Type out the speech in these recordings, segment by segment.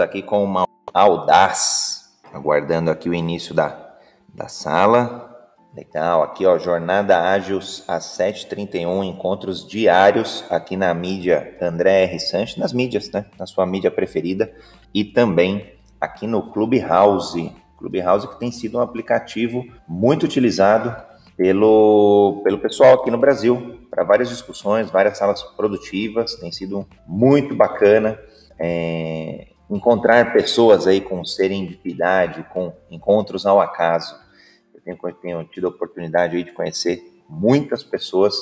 aqui com uma audaz, aguardando aqui o início da, da sala. Legal, aqui ó, Jornada Ágil às 7h31, encontros diários aqui na mídia André R. Sanches, nas mídias, né? Na sua mídia preferida e também aqui no Clubhouse. Clubhouse que tem sido um aplicativo muito utilizado pelo, pelo pessoal aqui no Brasil, para várias discussões, várias salas produtivas, tem sido muito bacana. É, encontrar pessoas aí com serendipidade, com encontros ao acaso tenho, tenho tido a oportunidade aí de conhecer muitas pessoas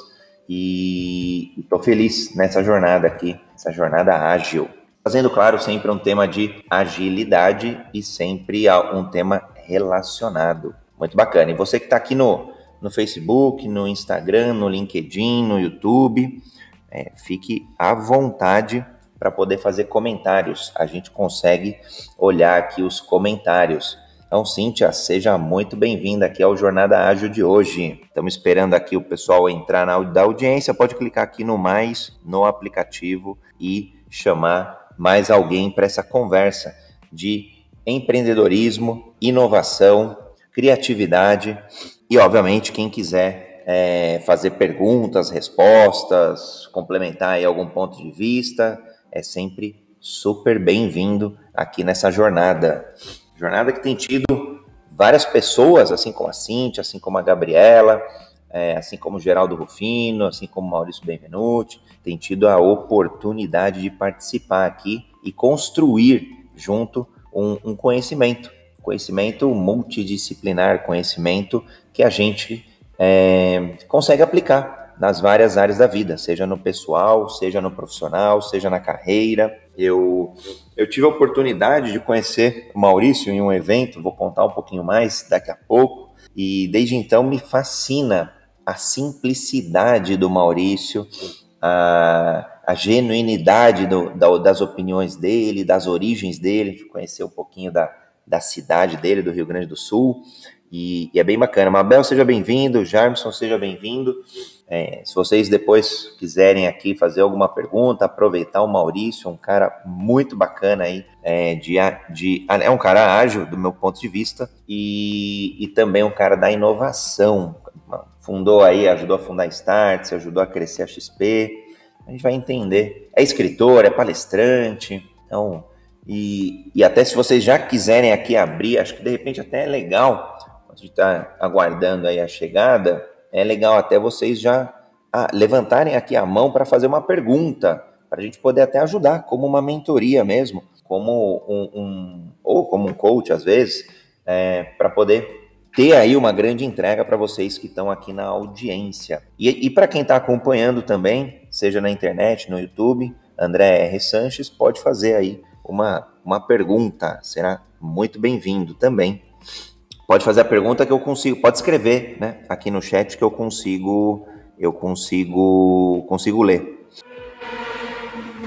e estou feliz nessa jornada aqui, essa jornada ágil. Fazendo, claro, sempre um tema de agilidade e sempre um tema relacionado. Muito bacana. E você que está aqui no, no Facebook, no Instagram, no LinkedIn, no YouTube, é, fique à vontade para poder fazer comentários. A gente consegue olhar aqui os comentários. Então, Cíntia, seja muito bem-vinda aqui ao Jornada Ágil de hoje. Estamos esperando aqui o pessoal entrar na da audiência. Pode clicar aqui no mais no aplicativo e chamar mais alguém para essa conversa de empreendedorismo, inovação, criatividade e, obviamente, quem quiser é, fazer perguntas, respostas, complementar aí algum ponto de vista, é sempre super bem-vindo aqui nessa jornada. Jornada que tem tido várias pessoas, assim como a Cintia, assim como a Gabriela, é, assim como o Geraldo Rufino, assim como o Maurício Benvenuti, tem tido a oportunidade de participar aqui e construir junto um, um conhecimento, conhecimento multidisciplinar, conhecimento que a gente é, consegue aplicar nas várias áreas da vida, seja no pessoal, seja no profissional, seja na carreira. Eu, eu tive a oportunidade de conhecer o Maurício em um evento, vou contar um pouquinho mais daqui a pouco, e desde então me fascina a simplicidade do Maurício, a, a genuinidade do, da, das opiniões dele, das origens dele, de conhecer um pouquinho da, da cidade dele, do Rio Grande do Sul, e, e é bem bacana. Mabel, seja bem-vindo, Jarmson, seja bem-vindo. É, se vocês depois quiserem aqui fazer alguma pergunta, aproveitar o Maurício, um cara muito bacana aí, é, de, de, é um cara ágil do meu ponto de vista e, e também um cara da inovação. Fundou aí, ajudou a fundar a Start, ajudou a crescer a XP. A gente vai entender. É escritor, é palestrante, então. E, e até se vocês já quiserem aqui abrir, acho que de repente até é legal, gente está aguardando aí a chegada, é legal até vocês já ah, levantarem aqui a mão para fazer uma pergunta, para a gente poder até ajudar, como uma mentoria mesmo, como um, um ou como um coach às vezes, é, para poder ter aí uma grande entrega para vocês que estão aqui na audiência. E, e para quem está acompanhando também, seja na internet, no YouTube, André R. Sanches pode fazer aí uma, uma pergunta, será muito bem-vindo também. Pode fazer a pergunta que eu consigo, pode escrever, né, aqui no chat que eu consigo, eu consigo, consigo ler.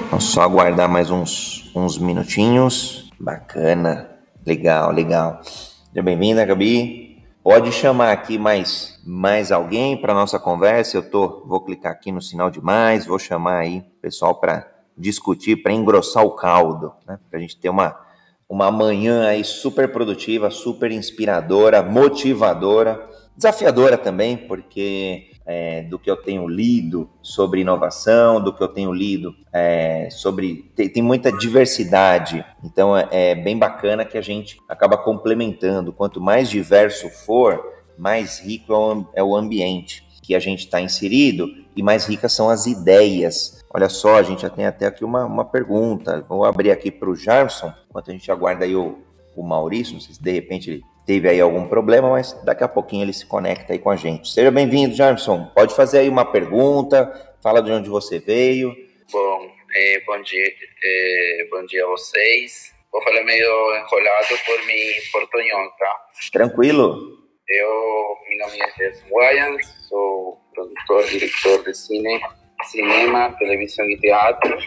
Vamos só aguardar mais uns, uns minutinhos. Bacana, legal, legal. Seja bem-vinda, Gabi. Pode chamar aqui mais, mais alguém para nossa conversa. Eu tô, vou clicar aqui no sinal de mais, vou chamar aí o pessoal para discutir, para engrossar o caldo, né, para a gente ter uma uma manhã aí super produtiva, super inspiradora, motivadora, desafiadora também, porque é, do que eu tenho lido sobre inovação, do que eu tenho lido é, sobre. Tem, tem, muita diversidade, então é, é bem bacana que a gente acaba complementando. Quanto mais diverso for, mais rico é o é ambiente que a gente está inserido e mais ricas são as ideias Olha só, a gente já tem até aqui uma, uma pergunta. Vou abrir aqui para o Jarson, enquanto a gente aguarda aí o, o Maurício. Não sei se de repente ele teve aí algum problema, mas daqui a pouquinho ele se conecta aí com a gente. Seja bem-vindo, Jarson. Pode fazer aí uma pergunta, fala de onde você veio. Bom, é, bom dia, é, bom dia a vocês. Vou falar meio enrolado por mi portunhol, tá? Tranquilo. Eu, meu nome é Jess Wyans, sou produtor, diretor de cine cinema, televisión y teatro.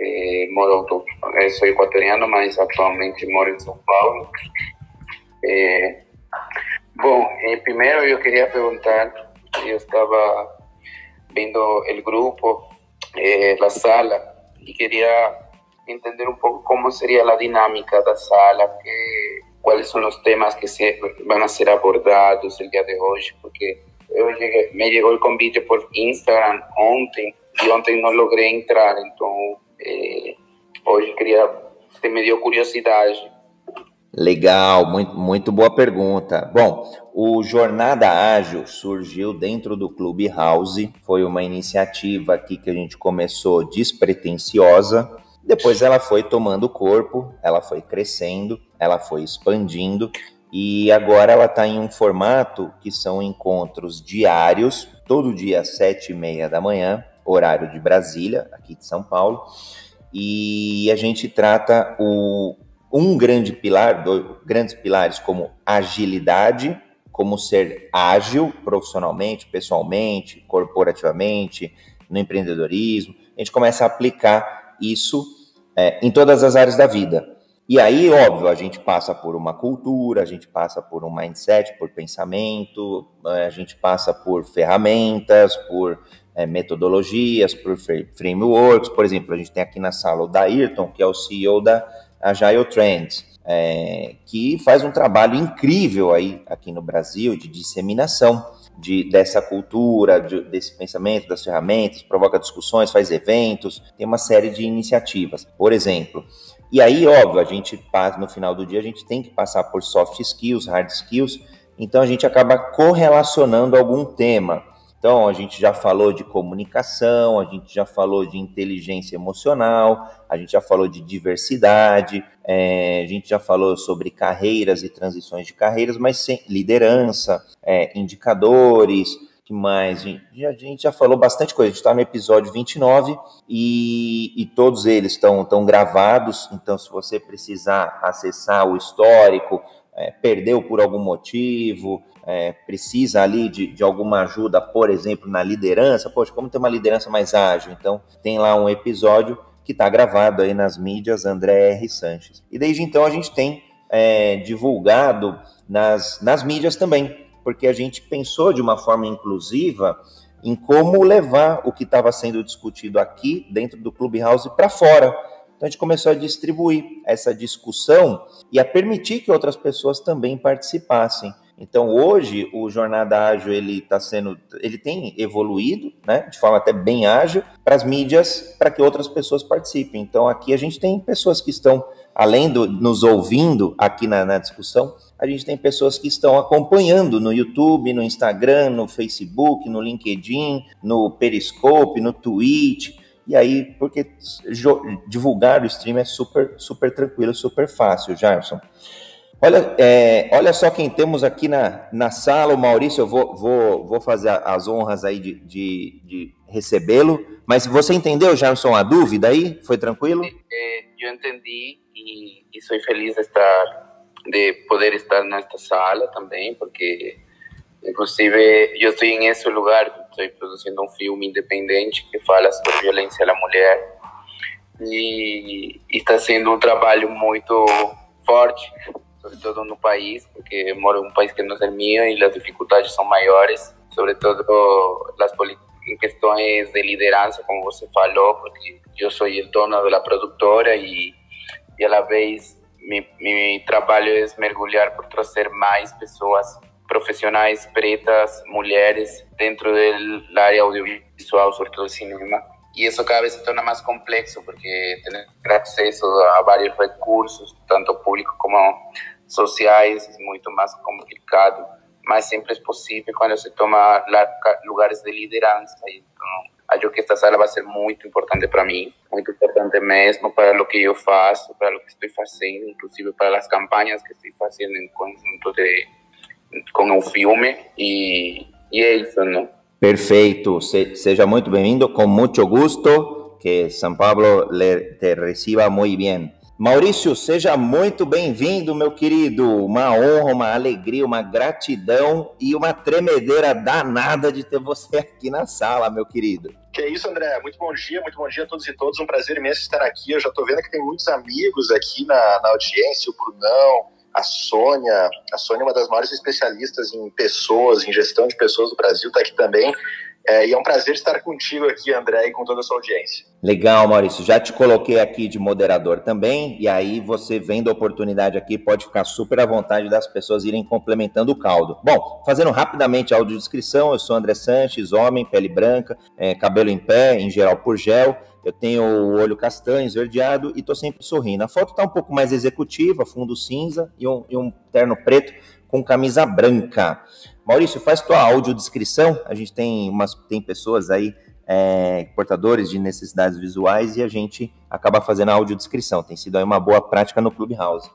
Eh, moro, eh, soy ecuatoriano, mas atualmente moro em São Paulo. Eh, bom, eh, primeiro eu queria perguntar, eu estava vendo o grupo, eh, a sala, e queria entender um pouco como seria a dinâmica da sala, que, quais são os temas que se, vão ser abordados no dia de hoje, porque eu cheguei, me chegou o convite por Instagram ontem, e ontem não logrei entrar, então eh, hoje queria, me deu curiosidade. Legal, muito, muito boa pergunta. Bom, o Jornada Ágil surgiu dentro do Clube House, foi uma iniciativa aqui que a gente começou despretensiosa, depois ela foi tomando corpo, ela foi crescendo, ela foi expandindo. E agora ela está em um formato que são encontros diários, todo dia às sete e meia da manhã, horário de Brasília, aqui de São Paulo, e a gente trata o um grande pilar, dois grandes pilares como agilidade, como ser ágil profissionalmente, pessoalmente, corporativamente, no empreendedorismo. A gente começa a aplicar isso é, em todas as áreas da vida. E aí, óbvio, a gente passa por uma cultura, a gente passa por um mindset, por pensamento, a gente passa por ferramentas, por é, metodologias, por frameworks. Por exemplo, a gente tem aqui na sala o Dairton, que é o CEO da Agile Trends, é, que faz um trabalho incrível aí aqui no Brasil de disseminação de, dessa cultura, de, desse pensamento, das ferramentas, provoca discussões, faz eventos, tem uma série de iniciativas. Por exemplo, e aí, óbvio, a gente no final do dia, a gente tem que passar por soft skills, hard skills, então a gente acaba correlacionando algum tema. Então, a gente já falou de comunicação, a gente já falou de inteligência emocional, a gente já falou de diversidade, é, a gente já falou sobre carreiras e transições de carreiras, mas sem liderança, é, indicadores, que mais? A gente, já falou bastante coisa, a gente está no episódio 29 e, e todos eles estão gravados, então se você precisar acessar o histórico, é, perdeu por algum motivo, é, precisa ali de, de alguma ajuda, por exemplo, na liderança, poxa, como ter uma liderança mais ágil? Então, tem lá um episódio que está gravado aí nas mídias André R. Sanches. E desde então a gente tem é, divulgado nas, nas mídias também, porque a gente pensou de uma forma inclusiva em como levar o que estava sendo discutido aqui dentro do Clubhouse para fora. Então a gente começou a distribuir essa discussão e a permitir que outras pessoas também participassem. Então hoje o Jornada Ágil ele está sendo, ele tem evoluído, né, de forma até bem ágil para as mídias, para que outras pessoas participem. Então aqui a gente tem pessoas que estão além de nos ouvindo aqui na, na discussão, a gente tem pessoas que estão acompanhando no YouTube, no Instagram, no Facebook, no LinkedIn, no Periscope, no Twitch. E aí, porque divulgar o stream é super, super tranquilo, super fácil, Jarson. Olha, é, olha só quem temos aqui na, na sala, o Maurício, eu vou, vou, vou fazer as honras aí de, de, de recebê-lo, mas você entendeu, Jamerson, a dúvida aí? Foi tranquilo? É, eu entendi e, e sou feliz de estar, de poder estar nesta sala também, porque inclusive eu estou em esse lugar, estou produzindo um filme independente que fala sobre violência à mulher e, e está sendo um trabalho muito forte todo no país, porque moro em um país que não é meu e as dificuldades são maiores, sobretudo las em questões de liderança, como você falou, porque eu sou o dono da produtora e, e a la vez meu trabalho é mergulhar por trazer mais pessoas profissionais pretas, mulheres dentro da área audiovisual, sobretudo cinema, y eso cada vez se torna más complejo porque tener acceso a varios recursos, tanto públicos como sociais, es mucho más complicado, mas siempre es posible cuando se toma lugares de lideranza. Y, yo que esta sala va a ser muy importante para mí, muy importante mesmo para lo que yo faço, para lo que estoy haciendo, inclusive para las campañas que estoy haciendo en conjunto de, con un filme. Y, y eso, ¿no? Perfeito, Se, seja muito bem-vindo, com muito gosto, que São Paulo le, te reciba muito bem. Maurício, seja muito bem-vindo, meu querido. Uma honra, uma alegria, uma gratidão e uma tremedeira danada de ter você aqui na sala, meu querido. Que é isso, André. Muito bom dia, muito bom dia a todos e todas. Um prazer imenso estar aqui. Eu já estou vendo que tem muitos amigos aqui na, na audiência, o Brunão, a Sônia, a Sônia é uma das maiores especialistas em pessoas, em gestão de pessoas do Brasil, está aqui também. É, e é um prazer estar contigo aqui, André, e com toda a sua audiência. Legal, Maurício. Já te coloquei aqui de moderador também, e aí você vendo a oportunidade aqui, pode ficar super à vontade das pessoas irem complementando o caldo. Bom, fazendo rapidamente a audiodescrição, eu sou André Sanches, homem, pele branca, é, cabelo em pé, em geral por gel. Eu tenho o olho castanho, esverdeado e tô sempre sorrindo. A foto tá um pouco mais executiva, fundo cinza e um, e um terno preto com camisa branca. Maurício, faz tua audiodescrição. A gente tem umas tem pessoas aí é, portadores de necessidades visuais e a gente acaba fazendo a audiodescrição. Tem sido aí uma boa prática no Clubhouse.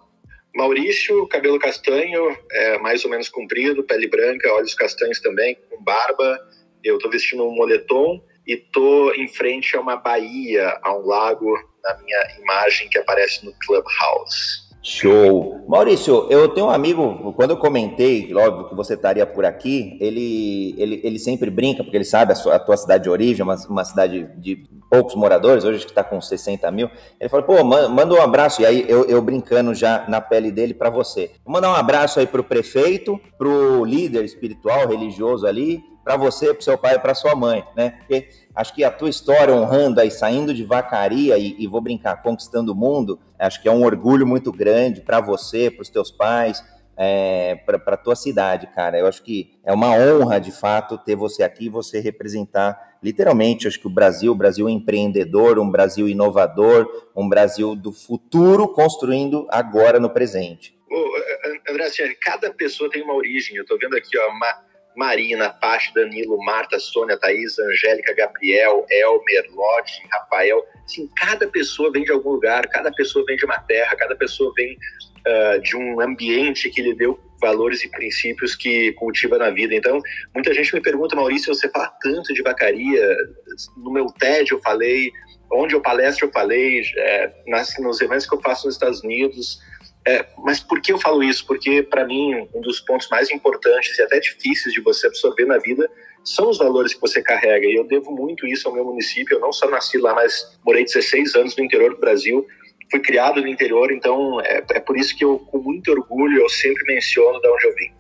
Maurício, cabelo castanho, é, mais ou menos comprido, pele branca, olhos castanhos também, com barba. Eu estou vestindo um moletom e estou em frente a uma baía, a um lago, na minha imagem que aparece no Clubhouse. Show! Maurício, eu tenho um amigo, quando eu comentei, óbvio, que você estaria por aqui, ele, ele, ele sempre brinca, porque ele sabe a, sua, a tua cidade de origem, uma, uma cidade de poucos moradores, hoje que está com 60 mil. Ele falou, pô, manda um abraço, e aí eu, eu brincando já na pele dele para você. Vou mandar um abraço aí para o prefeito, para o líder espiritual, religioso ali, para você, para seu pai e para sua mãe, né? Porque acho que a tua história honrando aí, saindo de vacaria e, e vou brincar, conquistando o mundo, acho que é um orgulho muito grande para você, para os teus pais, é, para a tua cidade, cara. Eu acho que é uma honra, de fato, ter você aqui, você representar literalmente, acho que o Brasil, o Brasil empreendedor, um Brasil inovador, um Brasil do futuro construindo agora no presente. André, assim, cada pessoa tem uma origem. Eu estou vendo aqui, ó, uma Marina, Paty, Danilo, Marta, Sônia, Thaís, Angélica, Gabriel, Elmer, Lotte, Rafael. Assim, cada pessoa vem de algum lugar, cada pessoa vem de uma terra, cada pessoa vem uh, de um ambiente que lhe deu valores e princípios que cultiva na vida. Então, muita gente me pergunta, Maurício, você fala tanto de vacaria, no meu TED eu falei, onde eu palestro eu falei, é, nas, nos eventos que eu faço nos Estados Unidos, é, mas por que eu falo isso? Porque, para mim, um dos pontos mais importantes e até difíceis de você absorver na vida são os valores que você carrega. E eu devo muito isso ao meu município. Eu não só nasci lá, mas morei 16 anos no interior do Brasil. Fui criado no interior, então é, é por isso que eu, com muito orgulho, eu sempre menciono de onde eu vim.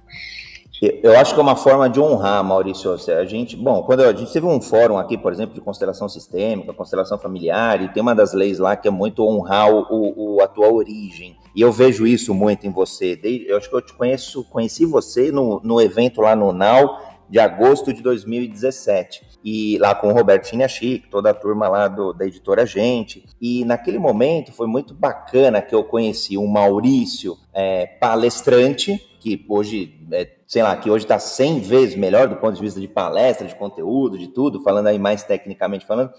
Eu acho que é uma forma de honrar, Maurício. A gente, bom, quando a gente teve um fórum aqui, por exemplo, de constelação sistêmica, constelação familiar, e tem uma das leis lá que é muito honrar o, o a tua origem. E eu vejo isso muito em você. Eu acho que eu te conheço, conheci você no, no evento lá no NAU de agosto de 2017. E lá com o Robertinho Chic, toda a turma lá do, da editora Gente. E naquele momento foi muito bacana que eu conheci o Maurício, é, palestrante, que hoje, é, sei lá, que hoje está 100 vezes melhor do ponto de vista de palestra, de conteúdo, de tudo, falando aí mais tecnicamente falando.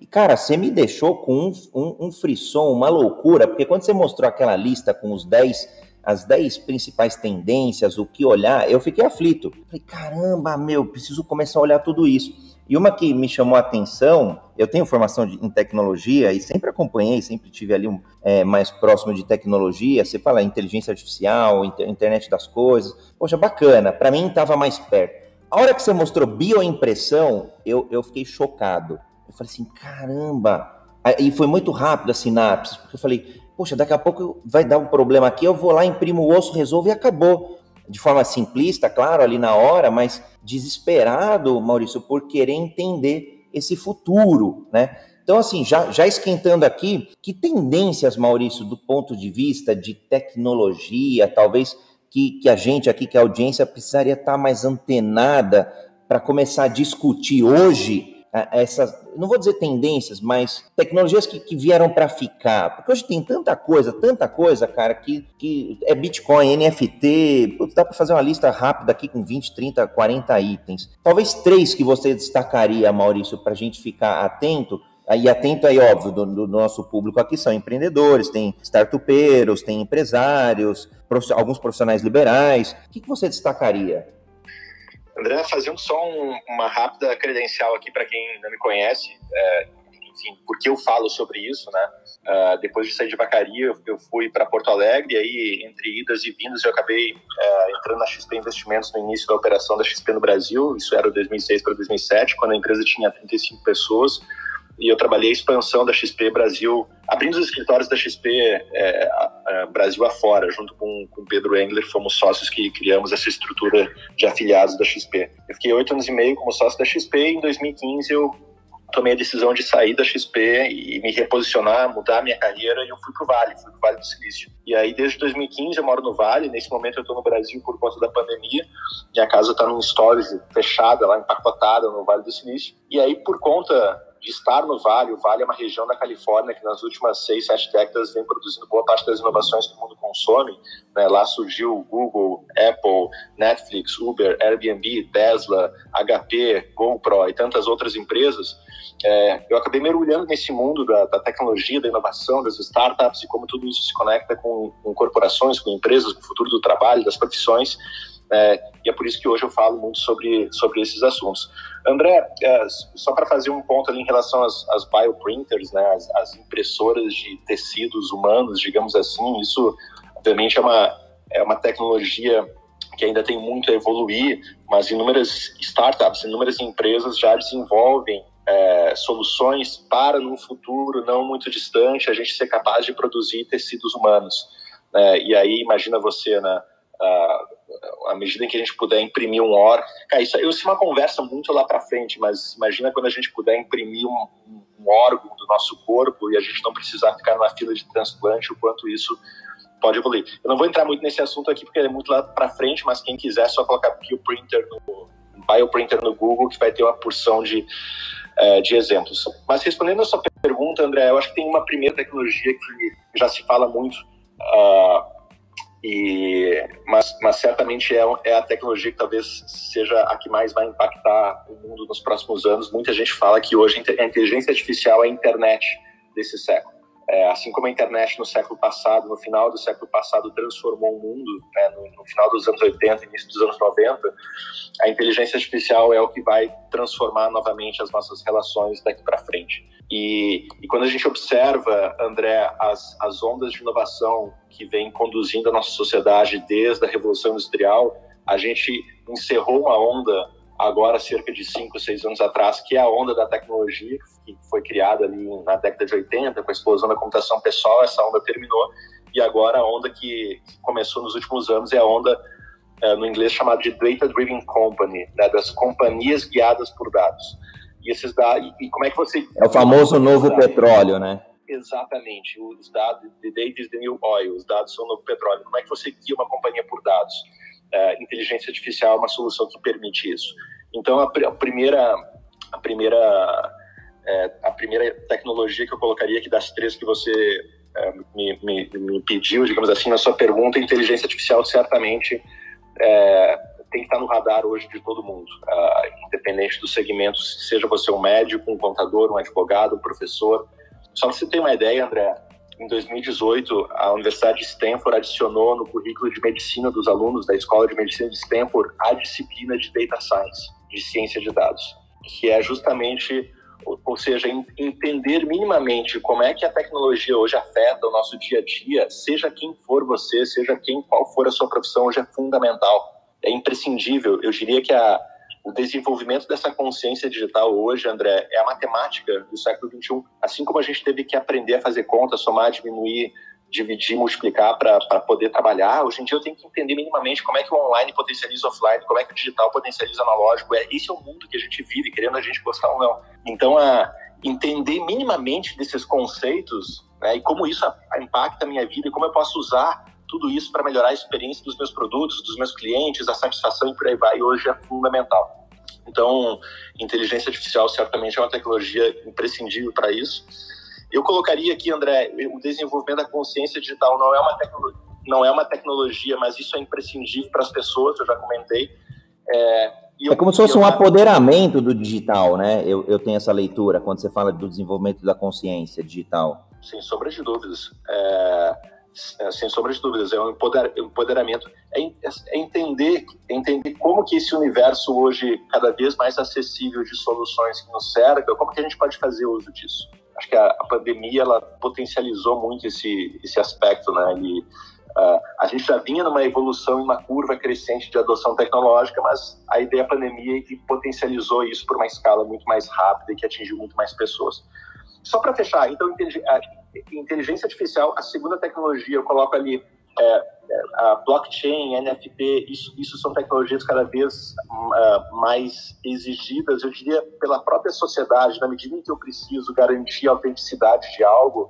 E, cara, você me deixou com um, um, um frisson, uma loucura, porque quando você mostrou aquela lista com os 10, as 10 principais tendências, o que olhar, eu fiquei aflito. Falei, caramba, meu, preciso começar a olhar tudo isso. E uma que me chamou a atenção, eu tenho formação de, em tecnologia e sempre acompanhei, sempre tive ali um, é, mais próximo de tecnologia. Você fala inteligência artificial, inter, internet das coisas. Poxa, bacana, para mim estava mais perto. A hora que você mostrou bioimpressão, eu, eu fiquei chocado. Eu falei assim, caramba. E foi muito rápido a sinapse, porque eu falei, poxa, daqui a pouco vai dar um problema aqui, eu vou lá, imprimo o osso, resolvo e acabou. De forma simplista, claro, ali na hora, mas desesperado, Maurício, por querer entender esse futuro, né? Então, assim, já, já esquentando aqui, que tendências, Maurício, do ponto de vista de tecnologia, talvez que, que a gente aqui, que a audiência, precisaria estar mais antenada para começar a discutir hoje essas, não vou dizer tendências, mas tecnologias que, que vieram para ficar. Porque hoje tem tanta coisa, tanta coisa, cara, que, que é Bitcoin, NFT, dá para fazer uma lista rápida aqui com 20, 30, 40 itens. Talvez três que você destacaria, Maurício, para a gente ficar atento. E atento aí, óbvio, do, do, nosso público aqui são empreendedores, tem startupeiros, tem empresários, prof, alguns profissionais liberais. O que, que você destacaria? André, fazendo só um, uma rápida credencial aqui para quem não me conhece, é, enfim, porque eu falo sobre isso, né? Uh, depois de sair de Vacaria, eu, eu fui para Porto Alegre, e aí, entre idas e vindas, eu acabei uh, entrando na XP Investimentos no início da operação da XP no Brasil, isso era 2006 para 2007, quando a empresa tinha 35 pessoas, e eu trabalhei a expansão da XP Brasil, abrindo os escritórios da XP é, uh, Brasil afora, junto com o Pedro Engler, fomos sócios que criamos essa estrutura de afiliados da XP. Eu fiquei oito anos e meio como sócio da XP e em 2015 eu tomei a decisão de sair da XP e me reposicionar, mudar minha carreira e eu fui para o Vale, fui para o Vale do Silício. E aí desde 2015 eu moro no Vale, nesse momento eu estou no Brasil por conta da pandemia, minha casa está num storage fechada lá, empacotada no Vale do Silício. E aí por conta de estar no Vale. O Vale é uma região da Califórnia que nas últimas seis, sete décadas vem produzindo boa parte das inovações que o mundo consome. Né? Lá surgiu Google, Apple, Netflix, Uber, Airbnb, Tesla, HP, GoPro e tantas outras empresas. É, eu acabei mergulhando nesse mundo da, da, tecnologia, da inovação, das startups e como tudo isso se conecta com, com corporações, com empresas, com o futuro do trabalho, das profissões. É, e é por isso que hoje eu falo muito sobre, sobre esses assuntos. André, é, só para fazer um ponto ali em relação às, às bioprinters, né, as, as, impressoras de tecidos humanos, digamos assim, isso obviamente é uma, é uma tecnologia que ainda tem muito a evoluir, mas inúmeras startups, inúmeras empresas já desenvolvem é, soluções para no futuro não muito distante a gente ser capaz de produzir tecidos humanos. É, e aí imagina você, né, à medida em que a gente puder imprimir um órgão. Cara, isso, isso é uma conversa muito lá para frente, mas imagina quando a gente puder imprimir um, um, órgão do nosso corpo e a gente não precisar ficar na fila de transplante, o quanto isso pode evoluir. Eu não vou entrar muito nesse assunto aqui porque é muito lá para frente, mas quem quiser é só colocar bioprinter no bioprinter no Google que vai ter uma porção de é, de exemplos. Mas respondendo a sua pergunta, André, eu acho que tem uma primeira tecnologia que já se fala muito uh, e, mas, mas certamente é, é a tecnologia que talvez seja a que mais vai impactar o mundo nos próximos anos. Muita gente fala que hoje a inteligência artificial é a internet desse século. É, assim como a internet no século passado, no final do século passado, transformou o mundo, né, no, no, final dos anos 80, início dos anos 90, a inteligência artificial é o que vai transformar novamente as nossas relações daqui para frente. E, e, quando a gente observa, André, as, as ondas de inovação que vem conduzindo a nossa sociedade desde a Revolução Industrial, a gente encerrou uma onda agora cerca de 5, 6 anos atrás, que é a onda da tecnologia, foi criada ali na década de 80, com a explosão da computação pessoal, essa onda terminou, e agora a onda que começou nos últimos anos é a onda, é, no inglês, chamada de Data Driven Company, né, das companhias guiadas por dados. E esses dados, e como é que você... É o famoso novo petróleo, né? Exatamente, os dados, the data is the new oil, os dados são o novo petróleo. Como é que você guia uma companhia por dados? é, inteligência artificial é uma solução que permite isso. Então, a, a primeira, a primeira, é, a primeira tecnologia que eu colocaria aqui das três que você é, me, me, me, pediu, digamos assim, na sua pergunta, inteligência artificial certamente é, tem que estar no radar hoje de todo mundo, uh, independente dos segmentos, seja você um médico, um contador, um advogado, um professor. Só para você ter uma ideia, André, em 2018, a Universidade de Stanford adicionou no currículo de medicina dos alunos da Escola de Medicina de Stanford a disciplina de Data Science, de ciência de dados, que é justamente, ou seja, entender minimamente como é que a tecnologia hoje afeta o nosso dia a dia, seja quem for você, seja quem qual for a sua profissão, hoje é fundamental, é imprescindível. Eu diria que a o desenvolvimento dessa consciência digital hoje, André, é a matemática do século XXI. Assim como a gente teve que aprender a fazer conta, somar, diminuir, dividir, multiplicar para poder trabalhar, hoje em dia eu tenho que entender minimamente como é que o online potencializa o offline, como é que o digital potencializa o analógico. É, esse é o mundo que a gente vive, querendo a gente gostar ou não. Então, a, entender minimamente desses conceitos né, e como isso impacta a minha vida e como eu posso usar tudo isso para melhorar a experiência dos meus produtos, dos meus clientes, a satisfação e por aí vai, hoje é fundamental. Então, inteligência artificial certamente é uma tecnologia imprescindível para isso. Eu colocaria aqui, André, o desenvolvimento da consciência digital não é uma tecnologia, não é uma tecnologia, mas isso é imprescindível para as pessoas, eu já comentei. É, é como se fosse um apoderamento do digital, né? Eu, eu tenho essa leitura quando você fala do desenvolvimento da consciência digital. Sem sombra de dúvidas. É, é, sem sombra de dúvidas, é um empoderamento, é, é, entender, é entender como que esse universo hoje cada vez mais acessível de soluções que nos cerca, como que a gente pode fazer uso disso. Acho que a, a pandemia ela potencializou muito esse esse aspecto, né? E, uh, a gente já vinha numa evolução, em uma curva crescente de adoção tecnológica, mas a ideia da pandemia é que potencializou isso por uma escala muito mais rápida e que atingiu muito mais pessoas. só para fechar, então, inteligência artificial, a segunda tecnologia, eu coloco ali é, a blockchain, NFT, isso, isso são tecnologias cada vez uh, mais exigidas, eu diria, pela própria sociedade, na medida em que eu preciso garantir a autenticidade de algo,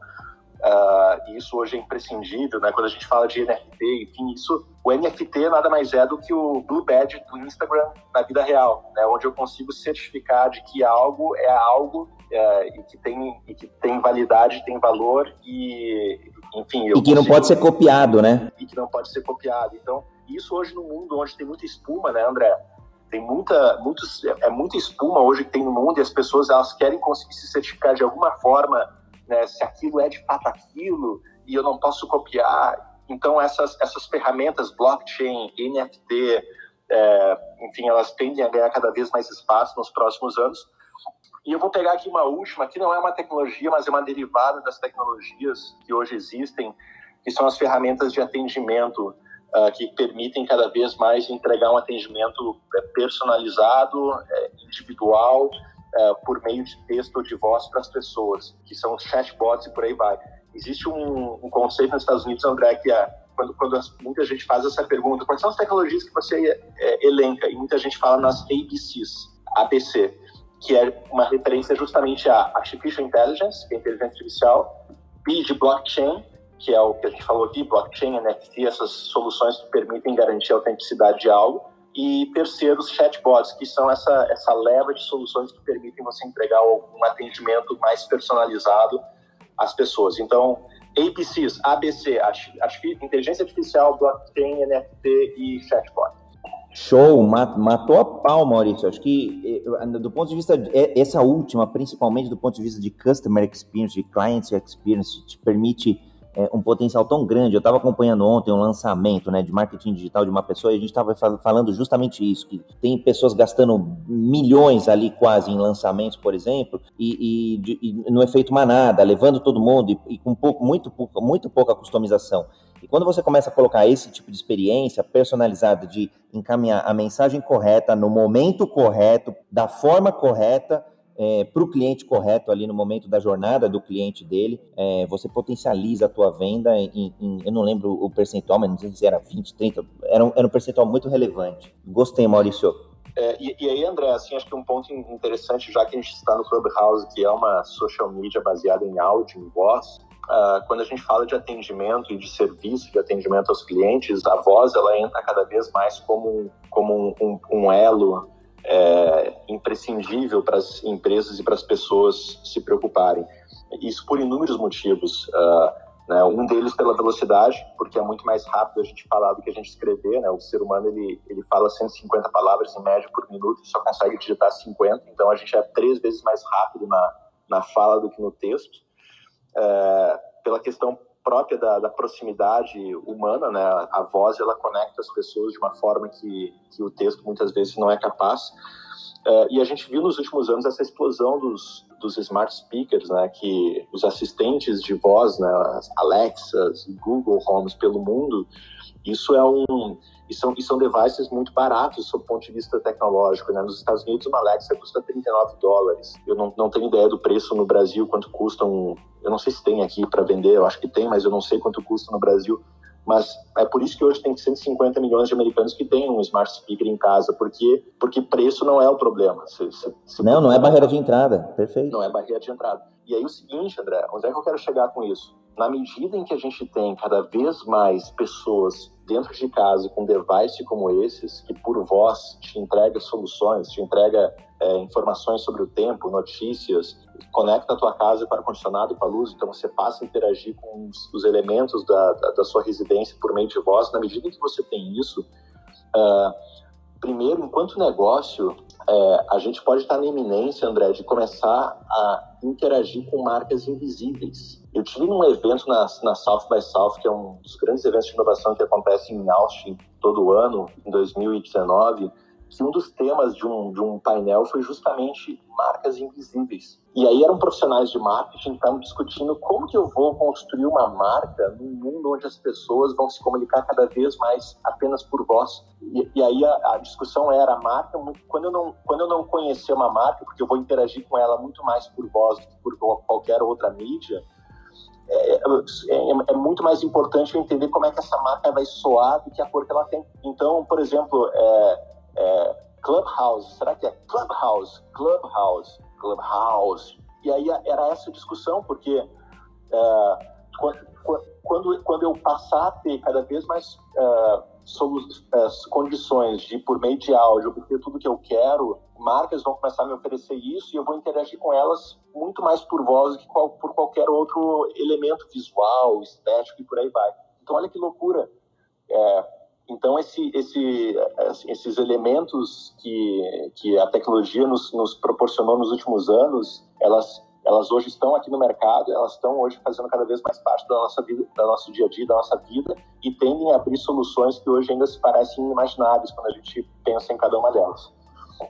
uh, isso hoje é imprescindível, né? Quando a gente fala de NFT, enfim, isso, o NFT nada mais é do que o Blue Badge do Instagram na vida real, né? Onde eu consigo certificar de que algo é algo uh, e que tem e que tem validade, tem valor e enfim. e que não pode ser copiado, né? E que não pode ser copiado. Então, isso hoje no mundo onde tem muita espuma, né, André? Tem muita, muitos, é muita espuma hoje que tem no mundo e as pessoas elas querem conseguir se certificar de alguma forma né, se aquilo é de fato aquilo e eu não posso copiar. Então, essas, essas ferramentas, blockchain, NFT, é, enfim, elas tendem a ganhar cada vez mais espaço nos próximos anos. E eu vou pegar aqui uma última, que não é uma tecnologia, mas é uma derivada das tecnologias que hoje existem, que são as ferramentas de atendimento, uh, que permitem cada vez mais entregar um atendimento é, personalizado, é, individual, uh, por meio de texto ou de voz para as pessoas, que são os chatbots e por aí vai. Existe um, um conceito nos Estados Unidos, André, que é quando, quando muita gente faz essa pergunta, quais são as tecnologias que você é, elenca? E muita gente fala nas ABCs, ABC, que é uma referência justamente a Artificial Intelligence, que é inteligência artificial, B de blockchain, que é o que a gente falou aqui, blockchain, NFT, essas soluções que permitem garantir a autenticidade de algo, e terceiros chatbots, que são essa, essa leva de soluções que permitem você entregar um atendimento mais personalizado às pessoas. Então, ABCs, ABC, inteligência artificial, blockchain, NFT e chatbot. Show, matou a pau, Maurício. Acho que eh, do ponto de vista, essa última, principalmente do ponto de vista de customer experience, de client experience, te permite é, um potencial tão grande. Eu estava acompanhando ontem um lançamento né, de marketing digital de uma pessoa e a gente estava falando justamente isso, que tem pessoas gastando milhões ali quase em lançamentos, por exemplo, e, e, e não é feito mais nada, levando todo mundo e, e com pouco, muito, muito pouca customização. E quando você começa a colocar esse tipo de experiência personalizada de encaminhar a mensagem correta, no momento correto, da forma correta, é, para o cliente correto ali no momento da jornada do cliente dele, é, você potencializa a tua venda em, em, eu não lembro o percentual, mas não sei se era 20, 30, era um, era um percentual muito relevante. Gostei, Maurício. É, e, e, aí, André, assim, acho que um ponto interessante, já que a gente está no Clubhouse, que é uma social media baseada em áudio, em voz, uh, quando a gente fala de atendimento e de serviço de atendimento aos clientes, a voz ela entra cada vez mais como, como um, um, um elo é, imprescindível para as empresas e para as pessoas se preocuparem. Isso por inúmeros motivos. Uh, né, um deles pela velocidade, porque é muito mais rápido a gente falar do que a gente escrever. Né? O ser humano ele, ele fala 150 palavras em média por minuto e só consegue digitar 50, então a gente é três vezes mais rápido na, na fala do que no texto. É, pela questão própria da, da, proximidade humana, né? A voz ela conecta as pessoas de uma forma que, que o texto muitas vezes não é capaz. Uh, e a gente viu nos últimos anos essa explosão dos, dos smart speakers, né? Que os assistentes de voz, né? As Alexas, Google Homes pelo mundo, isso é um e são, e são devices muito baratos do ponto de vista tecnológico. Né? Nos Estados Unidos, uma Alexa custa 39 dólares. Eu não, não tenho ideia do preço no Brasil, quanto custa um. Eu não sei se tem aqui para vender, eu acho que tem, mas eu não sei quanto custa no Brasil. Mas é por isso que hoje tem 150 milhões de americanos que têm um smart speaker em casa, porque, porque preço não é o problema. Se, se, se não, não é barreira de entrada. Perfeito. Não é barreira de entrada. E aí o seguinte, André, onde é que eu quero chegar com isso? Na medida em que a gente tem cada vez mais pessoas dentro de casa com device como esses, que por voz te entrega soluções, te entrega é, informações sobre o tempo, notícias, conecta a tua casa com ar-condicionado, com a luz, então você passa a interagir com os, os elementos da, da, da, sua residência por meio de voz. Na medida em que você tem isso, uh, primeiro, enquanto negócio, é, a gente pode estar na iminência, André, de começar a interagir com marcas invisíveis. Eu tive um evento na, na South by South, que é um dos grandes eventos de inovação que acontece em Austin todo ano, em 2019, que um dos temas de um, de um painel foi justamente marcas invisíveis. E aí eram profissionais de marketing que estavam discutindo como que eu vou construir uma marca num mundo onde as pessoas vão se comunicar cada vez mais apenas por voz. E, e aí a, a, discussão era a marca, quando eu, não, quando eu não conhecer uma marca, porque eu vou interagir com ela muito mais por voz do que por qualquer outra mídia, é, é, é, muito mais importante eu entender como é que essa marca vai soar do que a cor que ela tem. Então, por exemplo, é, é, Clubhouse, será que é Clubhouse? Clubhouse, Clubhouse. E aí era essa discussão, porque é, quando, quando eu passar a ter cada vez mais é, condições de, por meio de áudio, obter tudo que eu quero, marcas vão começar a me oferecer isso e eu vou interagir com elas muito mais por voz do que qual, por qualquer outro elemento visual, estético e por aí vai. Então, olha que loucura. É, então, esse, esse, esses elementos que, que a tecnologia nos, nos proporcionou nos últimos anos, elas elas hoje estão aqui no mercado, elas estão hoje fazendo cada vez mais parte da nossa vida, do nosso dia a dia, da nossa vida, e tendem a abrir soluções que hoje ainda se parecem inimagináveis quando a gente pensa em cada uma delas.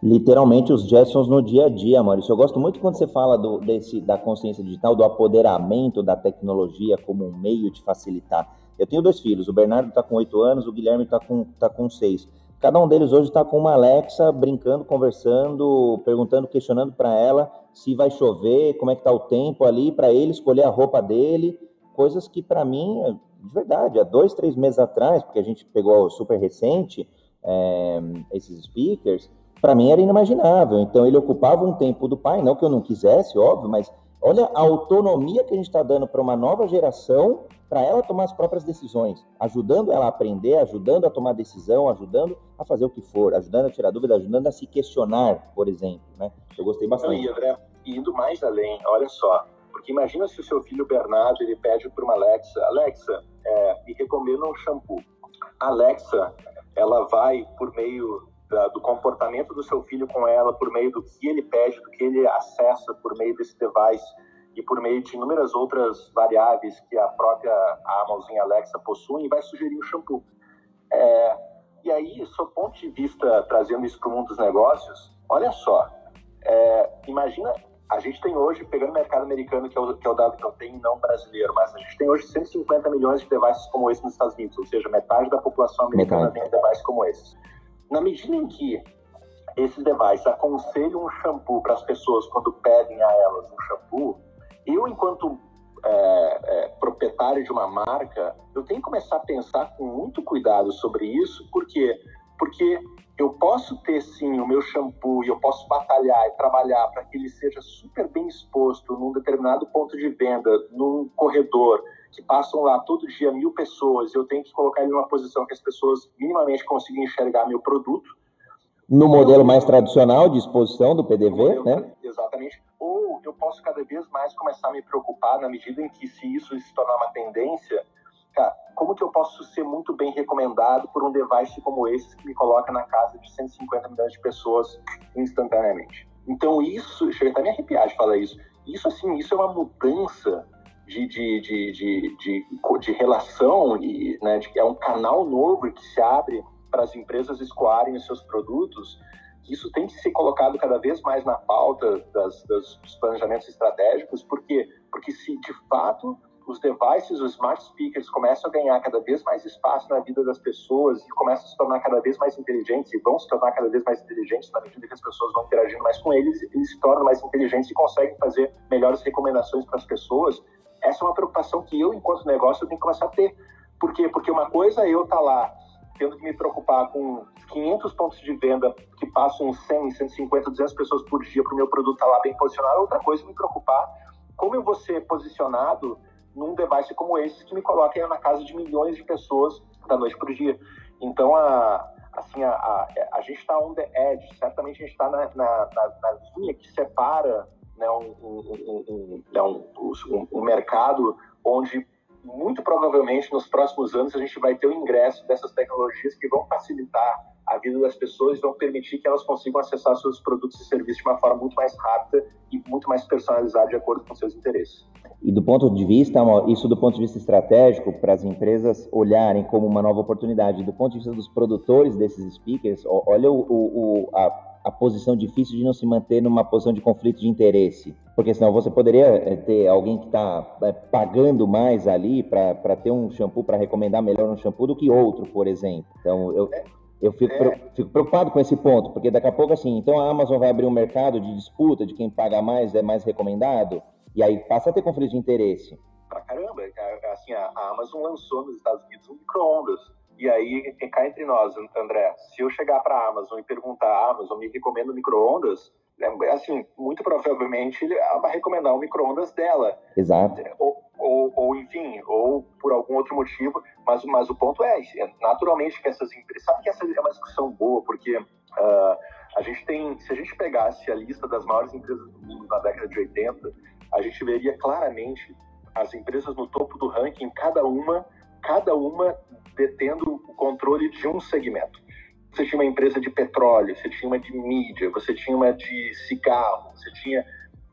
Literalmente os Jetsons no dia a dia, Maurício. Eu gosto muito quando você fala do, desse, da consciência digital, do apoderamento da tecnologia como um meio de facilitar. Eu tenho dois filhos, o Bernardo está com oito anos, o Guilherme está com, tá com seis. Cada um deles hoje está com uma Alexa, brincando, conversando, perguntando, questionando para ela se vai chover, como é que está o tempo ali, para ele escolher a roupa dele, coisas que para mim, de verdade, há dois, três meses atrás, porque a gente pegou super recente é, esses speakers, para mim era inimaginável. Então ele ocupava um tempo do pai, não que eu não quisesse, óbvio, mas olha a autonomia que a gente está dando para uma nova geração para ela tomar as próprias decisões, ajudando ela a aprender, ajudando a tomar decisão, ajudando a fazer o que for, ajudando a tirar dúvida, ajudando a se questionar, por exemplo. Né? Eu gostei bastante. E André, indo mais além, olha só, porque imagina se o seu filho Bernardo ele pede para uma Alexa, Alexa, é, me recomenda um shampoo. A Alexa, ela vai por meio da, do comportamento do seu filho com ela, por meio do que ele pede, do que ele acessa por meio desse device e por meio de inúmeras outras variáveis que a própria Amazon Alexa possui, vai sugerir um shampoo. É, e aí, sob ponto de vista, trazendo isso para o mundo dos negócios, olha só, é, imagina, a gente tem hoje, pegando o mercado americano, que é, o, que é o dado que eu tenho, não brasileiro, mas a gente tem hoje 150 milhões de devices como esse nos Estados Unidos, ou seja, metade da população americana metade. tem devices como esses. Na medida em que esses devices aconselham um shampoo para as pessoas quando pedem a elas um shampoo, eu, enquanto é, é, proprietário de uma marca, eu tenho que começar a pensar com muito cuidado sobre isso, porque porque eu posso ter sim o meu shampoo e eu posso batalhar e trabalhar para que ele seja super bem exposto num determinado ponto de venda, num corredor, que passam lá todo dia mil pessoas, eu tenho que colocar ele numa posição que as pessoas minimamente consigam enxergar meu produto. No modelo mais tradicional de exposição do PDV, modelo, né? Exatamente ou eu posso cada vez mais começar a me preocupar na medida em que se isso se tornar uma tendência, cara, como que eu posso ser muito bem recomendado por um device como esse que me coloca na casa de 150 milhões de pessoas instantaneamente? Então isso, chega até me arrepiar de falar isso. Isso assim, isso é uma mudança de, de, de, de, de, relação e né, de, é um canal novo que se abre para as empresas escoarem os seus produtos isso tem que ser colocado cada vez mais na pauta das, das, dos planejamentos estratégicos, porque porque se de fato os devices, os smart speakers começam a ganhar cada vez mais espaço na vida das pessoas e começam a se tornar cada vez mais inteligentes e vão se tornar cada vez mais inteligentes na medida que as pessoas vão interagindo mais com eles, eles se tornam mais inteligentes e conseguem fazer melhores recomendações para as pessoas. Essa é uma preocupação que eu, enquanto negócio, tenho que começar a ter. Por quê? Porque uma coisa é eu estar tá lá tendo que me preocupar com 500 pontos de venda que passam 100, 150, 200 pessoas por dia para o meu produto estar tá lá bem posicionado. Outra coisa é me preocupar como eu vou ser posicionado num device como esse que me coloca na casa de milhões de pessoas da noite para o dia. Então, a, assim, a, a, a gente está on the edge, certamente a gente está na, na, na, na, linha que separa né, um, um, um, né, um, um mercado onde muito provavelmente nos próximos anos a gente vai ter o ingresso dessas tecnologias que vão facilitar a vida das pessoas e vão permitir que elas consigam acessar seus produtos e serviços de uma forma muito mais rápida e muito mais personalizada de acordo com seus interesses. E do ponto de vista, isso do ponto de vista estratégico, para as empresas olharem como uma nova oportunidade, do ponto de vista dos produtores desses speakers, olha o, o, a a posição difícil de não se manter numa posição de conflito de interesse? Porque senão você poderia eh, ter alguém que está é, pagando mais ali para ter um shampoo, para recomendar melhor um shampoo do que outro, por exemplo. Então, eu, eu fico, é. fico, preocupado com esse ponto, porque daqui a pouco, assim, então a Amazon vai abrir um mercado de disputa de quem paga mais é mais recomendado, e aí passa a ter conflito de interesse. Pra caramba, assim, a Amazon lançou nos Estados Unidos um micro-ondas e aí, cá entre nós, André, se eu chegar para a Amazon e perguntar, a Amazon me recomenda micro-ondas, é, assim, muito provavelmente ela vai recomendar o micro-ondas dela. Exato. Ou, ou, ou, enfim, ou por algum outro motivo, mas, mas o ponto é, naturalmente que essas empresas, sabe que essa é uma discussão boa, porque uh, a gente tem, se a gente pegasse a lista das maiores empresas do mundo na década de 80, a gente veria claramente as empresas no topo do ranking, cada uma, cada uma detendo o controle de um segmento. Você tinha uma empresa de petróleo, você tinha uma de mídia, você tinha uma de cigarro, você tinha.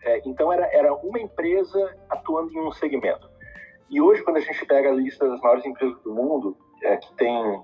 É, então, era, era uma empresa atuando em um segmento. E hoje, quando a gente pega a lista das maiores empresas do mundo, é, que tem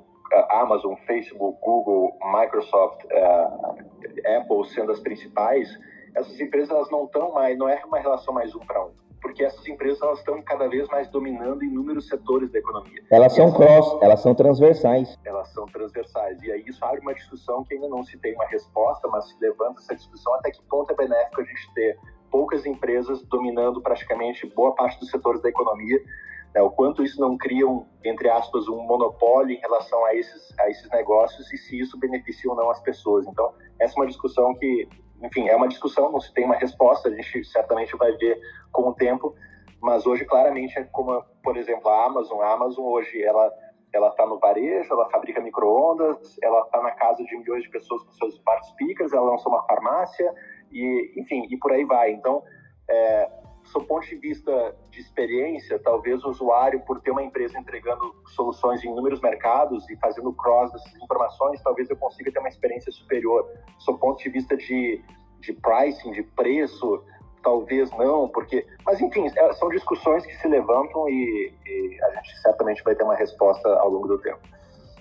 Amazon, Facebook, Google, Microsoft, é, Apple sendo as principais, essas empresas elas não estão mais, não é uma relação mais um para um porque essas empresas elas estão cada vez mais dominando inúmeros setores da economia. Elas são cross, elas são transversais. Elas são transversais. E aí isso abre uma discussão que ainda não se tem uma resposta, mas se levanta essa discussão até que ponto é benéfico a gente ter poucas empresas dominando praticamente boa parte dos setores da economia, né? o quanto isso não cria, um, entre aspas, um monopólio em relação a esses, a esses negócios e se isso beneficia ou não as pessoas. Então, essa é uma discussão que enfim, é uma discussão, não se tem uma resposta, a gente certamente vai ver com o tempo, mas hoje claramente é como, por exemplo, a Amazon, a Amazon hoje ela ela está no varejo, ela fabrica microondas, ela está na casa de milhões de pessoas com seus smart speakers, ela lançou uma farmácia e, enfim, e por aí vai. Então, é, do ponto de vista de experiência, talvez o usuário, por ter uma empresa entregando soluções em inúmeros mercados e fazendo cross dessas informações, talvez eu consiga ter uma experiência superior. Do ponto de vista de, de pricing, de preço, talvez não, porque. Mas, enfim, é, são discussões que se levantam e, e a gente certamente vai ter uma resposta ao longo do tempo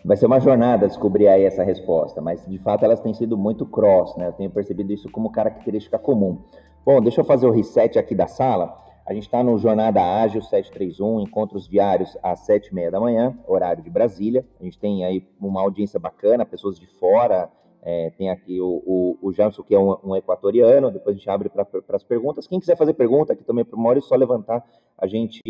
vai ser uma jornada descobrir aí essa resposta, mas de fato elas têm sido muito cross, né? Eu tenho percebido isso como característica comum. Bom, deixa eu fazer o reset aqui da sala. A gente está no Jornada Ágil 731, encontros diários às 7h30 da manhã, horário de Brasília. A gente tem aí uma audiência bacana, pessoas de fora. É, tem aqui o, o, o Jamson, que é um, um, equatoriano. Depois a gente abre para as perguntas. Quem quiser fazer pergunta aqui também para o Maurício, só levantar, a gente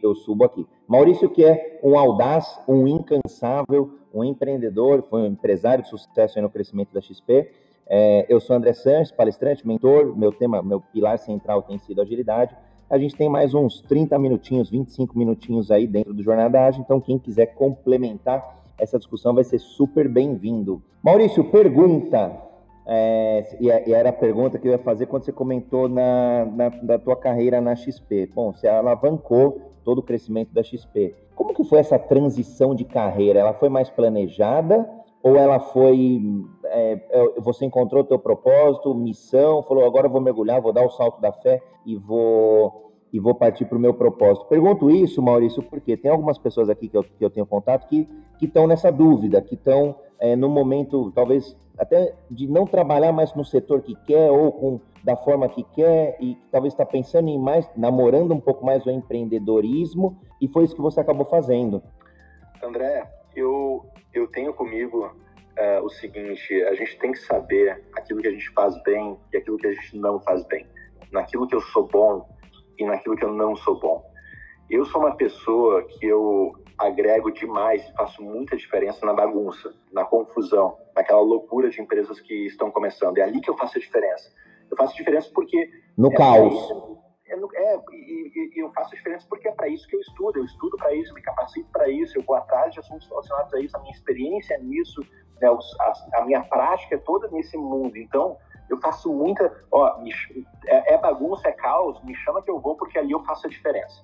eu subo aqui. Maurício, que é um audaz, um incansável, um empreendedor, foi um empresário de sucesso no crescimento da XP é, eu sou André Sanches, palestrante, mentor. Meu tema, meu pilar central tem sido agilidade. A gente tem mais uns 30 minutinhos, 25 minutinhos aí dentro do Jornada Ágil. Então, quem quiser complementar essa discussão vai ser super bem-vindo. Maurício, pergunta. É, e era a pergunta que eu ia fazer quando você comentou na, na, da tua carreira na XP. Bom, você alavancou todo o crescimento da XP. Como que foi essa transição de carreira? Ela foi mais planejada ou ela foi é, é, você encontrou o teu propósito, missão, falou agora eu vou mergulhar, vou dar o salto da fé e vou e vou partir para o meu propósito. Pergunto isso, Maurício, porque tem algumas pessoas aqui que eu, que eu tenho contato que estão nessa dúvida, que estão é, no momento, talvez, até de não trabalhar mais no setor que quer ou com da forma que quer e talvez está pensando em mais, namorando um pouco mais o empreendedorismo e foi isso que você acabou fazendo. André, eu, eu tenho comigo uh, o seguinte: a gente tem que saber aquilo que a gente faz bem e aquilo que a gente não faz bem. Naquilo que eu sou bom e naquilo que eu não sou bom. Eu sou uma pessoa que eu agrego demais, faço muita diferença na bagunça, na confusão, naquela loucura de empresas que estão começando. É ali que eu faço a diferença. Eu faço a diferença porque. No é caos. É, é, e, e, eu faço a diferença porque é para isso que eu estudo. Eu estudo para isso, me capacito para isso, eu vou atrás de assuntos relacionados a isso, a minha experiência nisso, né, a, a, minha prática é toda nesse mundo. Então, eu faço muita. Ó, me, é, é, bagunça, é caos, me chama que eu vou porque ali eu faço a diferença.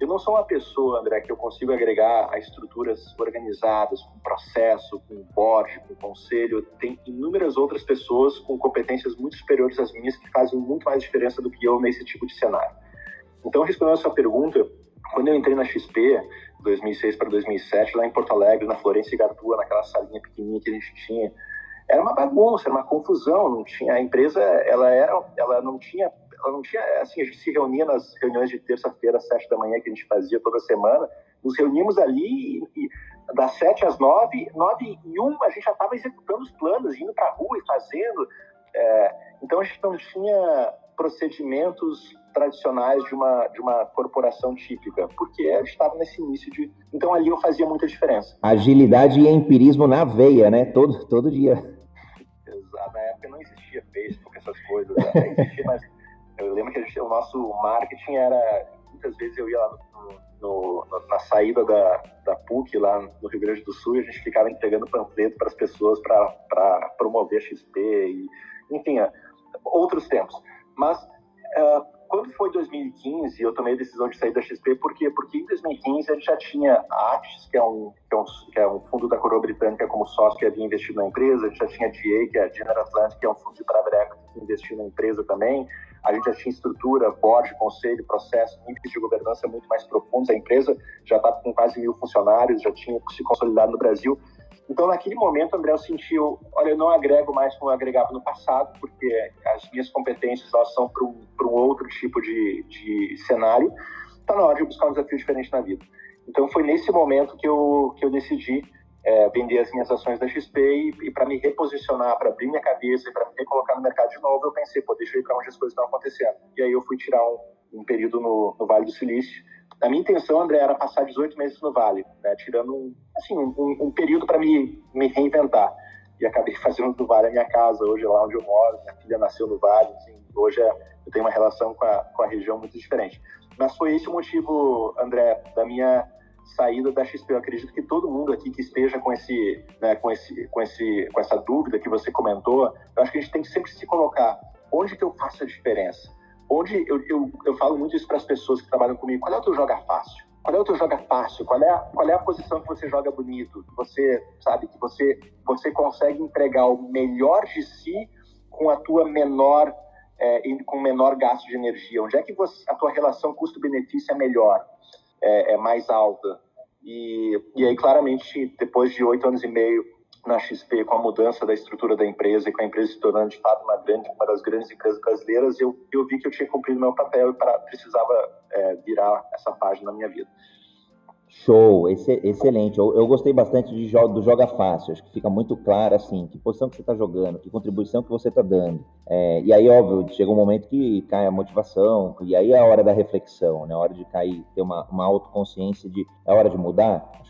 Eu não sou uma pessoa, André, que eu consigo agregar a estruturas organizadas, com processo, com board, com conselho. Tem inúmeras outras pessoas com competências muito superiores às minhas que fazem muito mais diferença do que eu nesse tipo de cenário. Então, respondendo a sua pergunta, quando eu entrei na XP, 2006 para 2007, lá em Porto Alegre, na Florência e Gartua, naquela salinha pequenininha que a gente tinha, era uma bagunça, era uma confusão, não tinha a empresa, ela era, ela não tinha, ela não tinha, assim, a gente se reunia nas reuniões de terça-feira às sete da manhã que a gente fazia toda semana, nos reuníamos ali e, e das sete às nove, nove e um a gente já estava executando os planos, indo para a rua e fazendo, é, então a gente não tinha procedimentos tradicionais de uma, de uma corporação típica, porque a gente estava nesse início de. Então ali eu fazia muita diferença. Agilidade e empirismo na veia, né? Todo, todo dia. Exato. Na época não existia Facebook, essas coisas. Né? existia, mas eu lembro que gente, o nosso marketing era. Muitas vezes eu ia lá no, no, na saída da, da PUC, lá no Rio Grande do Sul, e a gente ficava entregando panfleto para as pessoas para promover a XP, e, enfim, outros tempos. Mas. Uh, quando foi 2015, eu tomei a decisão de sair da XP, por quê? Porque em 2015 a gente já tinha a Actis, que é um, que é um, que é um fundo da coroa britânica como sócio que havia investido na empresa, a gente já tinha a GA, que é a General Atlantic, que é um fundo de private equity que investiu na empresa também, a gente já tinha estrutura, board, conselho, processo, níveis de governança muito mais profundos, a empresa já estava tá com quase mil funcionários, já tinha se consolidado no Brasil, então, naquele momento, André, eu senti, olha, eu não agrego mais como eu agregava no passado, porque as minhas competências elas são para um, um, outro tipo de, de cenário. Está na hora de buscar um desafio diferente na vida. Então, foi nesse momento que eu, que eu decidi é, vender as minhas ações da XP e, e para me reposicionar, para abrir minha cabeça e para me recolocar no mercado de novo, eu pensei, pô, deixa eu ir para onde as coisas estão acontecendo. E aí eu fui tirar um, um período no, no Vale do Silício, a minha intenção, André, era passar 18 meses no Vale, né, tirando assim, um, um período para me, me reinventar. E acabei fazendo do Vale a minha casa, hoje é lá onde eu moro, minha filha nasceu no Vale, assim, hoje é, eu tenho uma relação com a, com a região muito diferente. Mas foi esse o motivo, André, da minha saída da XP. Eu acredito que todo mundo aqui que esteja com esse, né, com esse, com esse, com essa dúvida que você comentou, eu acho que a gente tem que sempre se colocar onde que eu faço a diferença onde eu, eu, eu falo muito isso para as pessoas que trabalham comigo. Qual é o teu joga fácil? Qual é o teu joga fácil? Qual é a, qual é a posição que você joga bonito? Que você sabe que você você consegue entregar o melhor de si com a tua menor é, com menor gasto de energia. Onde é que você, a tua relação custo-benefício é melhor, é, é mais alta? E, e aí claramente depois de oito anos e meio na XP com a mudança da estrutura da empresa e com a empresa se tornando de fato uma grande uma das grandes empresas brasileiras eu, eu vi que eu tinha cumprido meu papel e para, precisava é, virar essa página na minha vida. Show! Excelente. Eu, eu gostei bastante de, do joga fácil. Acho que fica muito claro assim que posição que você está jogando que contribuição que você está dando. É, e aí óbvio chega um momento que cai a motivação e aí é a hora da reflexão né? A hora de cair ter uma, uma autoconsciência de é hora de mudar? Acho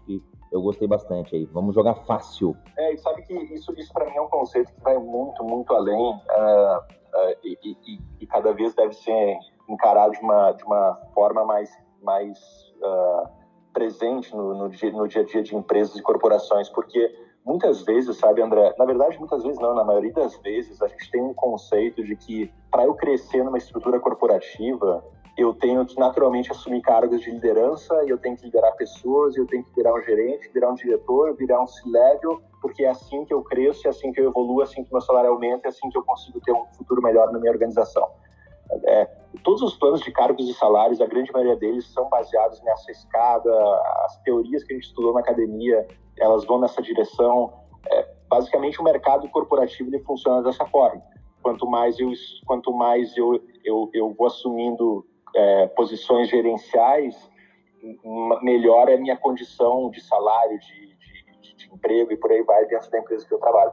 eu gostei bastante aí. Vamos jogar fácil. É, e sabe que isso, isso para mim é um conceito que vai muito, muito além uh, uh, e, e, e, cada vez deve ser encarado de uma, de uma forma mais, mais uh, presente no, no, dia, no dia a dia de empresas e corporações, porque muitas vezes, sabe, André? Na verdade, muitas vezes não, na maioria das vezes, a gente tem um conceito de que para eu crescer numa estrutura corporativa, eu tenho que naturalmente assumir cargos de liderança, eu tenho que liderar pessoas, eu tenho que virar um gerente, virar um diretor, virar um C-level, porque é assim que eu cresço, é assim que eu evoluo, é assim que meu salário aumenta, é assim que eu consigo ter um futuro melhor na minha organização. É, todos os planos de cargos e salários, a grande maioria deles são baseados nessa escada, as teorias que a gente estudou na academia, elas vão nessa direção. É, basicamente, o mercado corporativo ele funciona dessa forma. Quanto mais eu, quanto mais eu, eu, eu vou assumindo é, posições gerenciais, melhor é a minha condição de salário, de, de, de, emprego e por aí vai dentro da empresa que eu trabalho.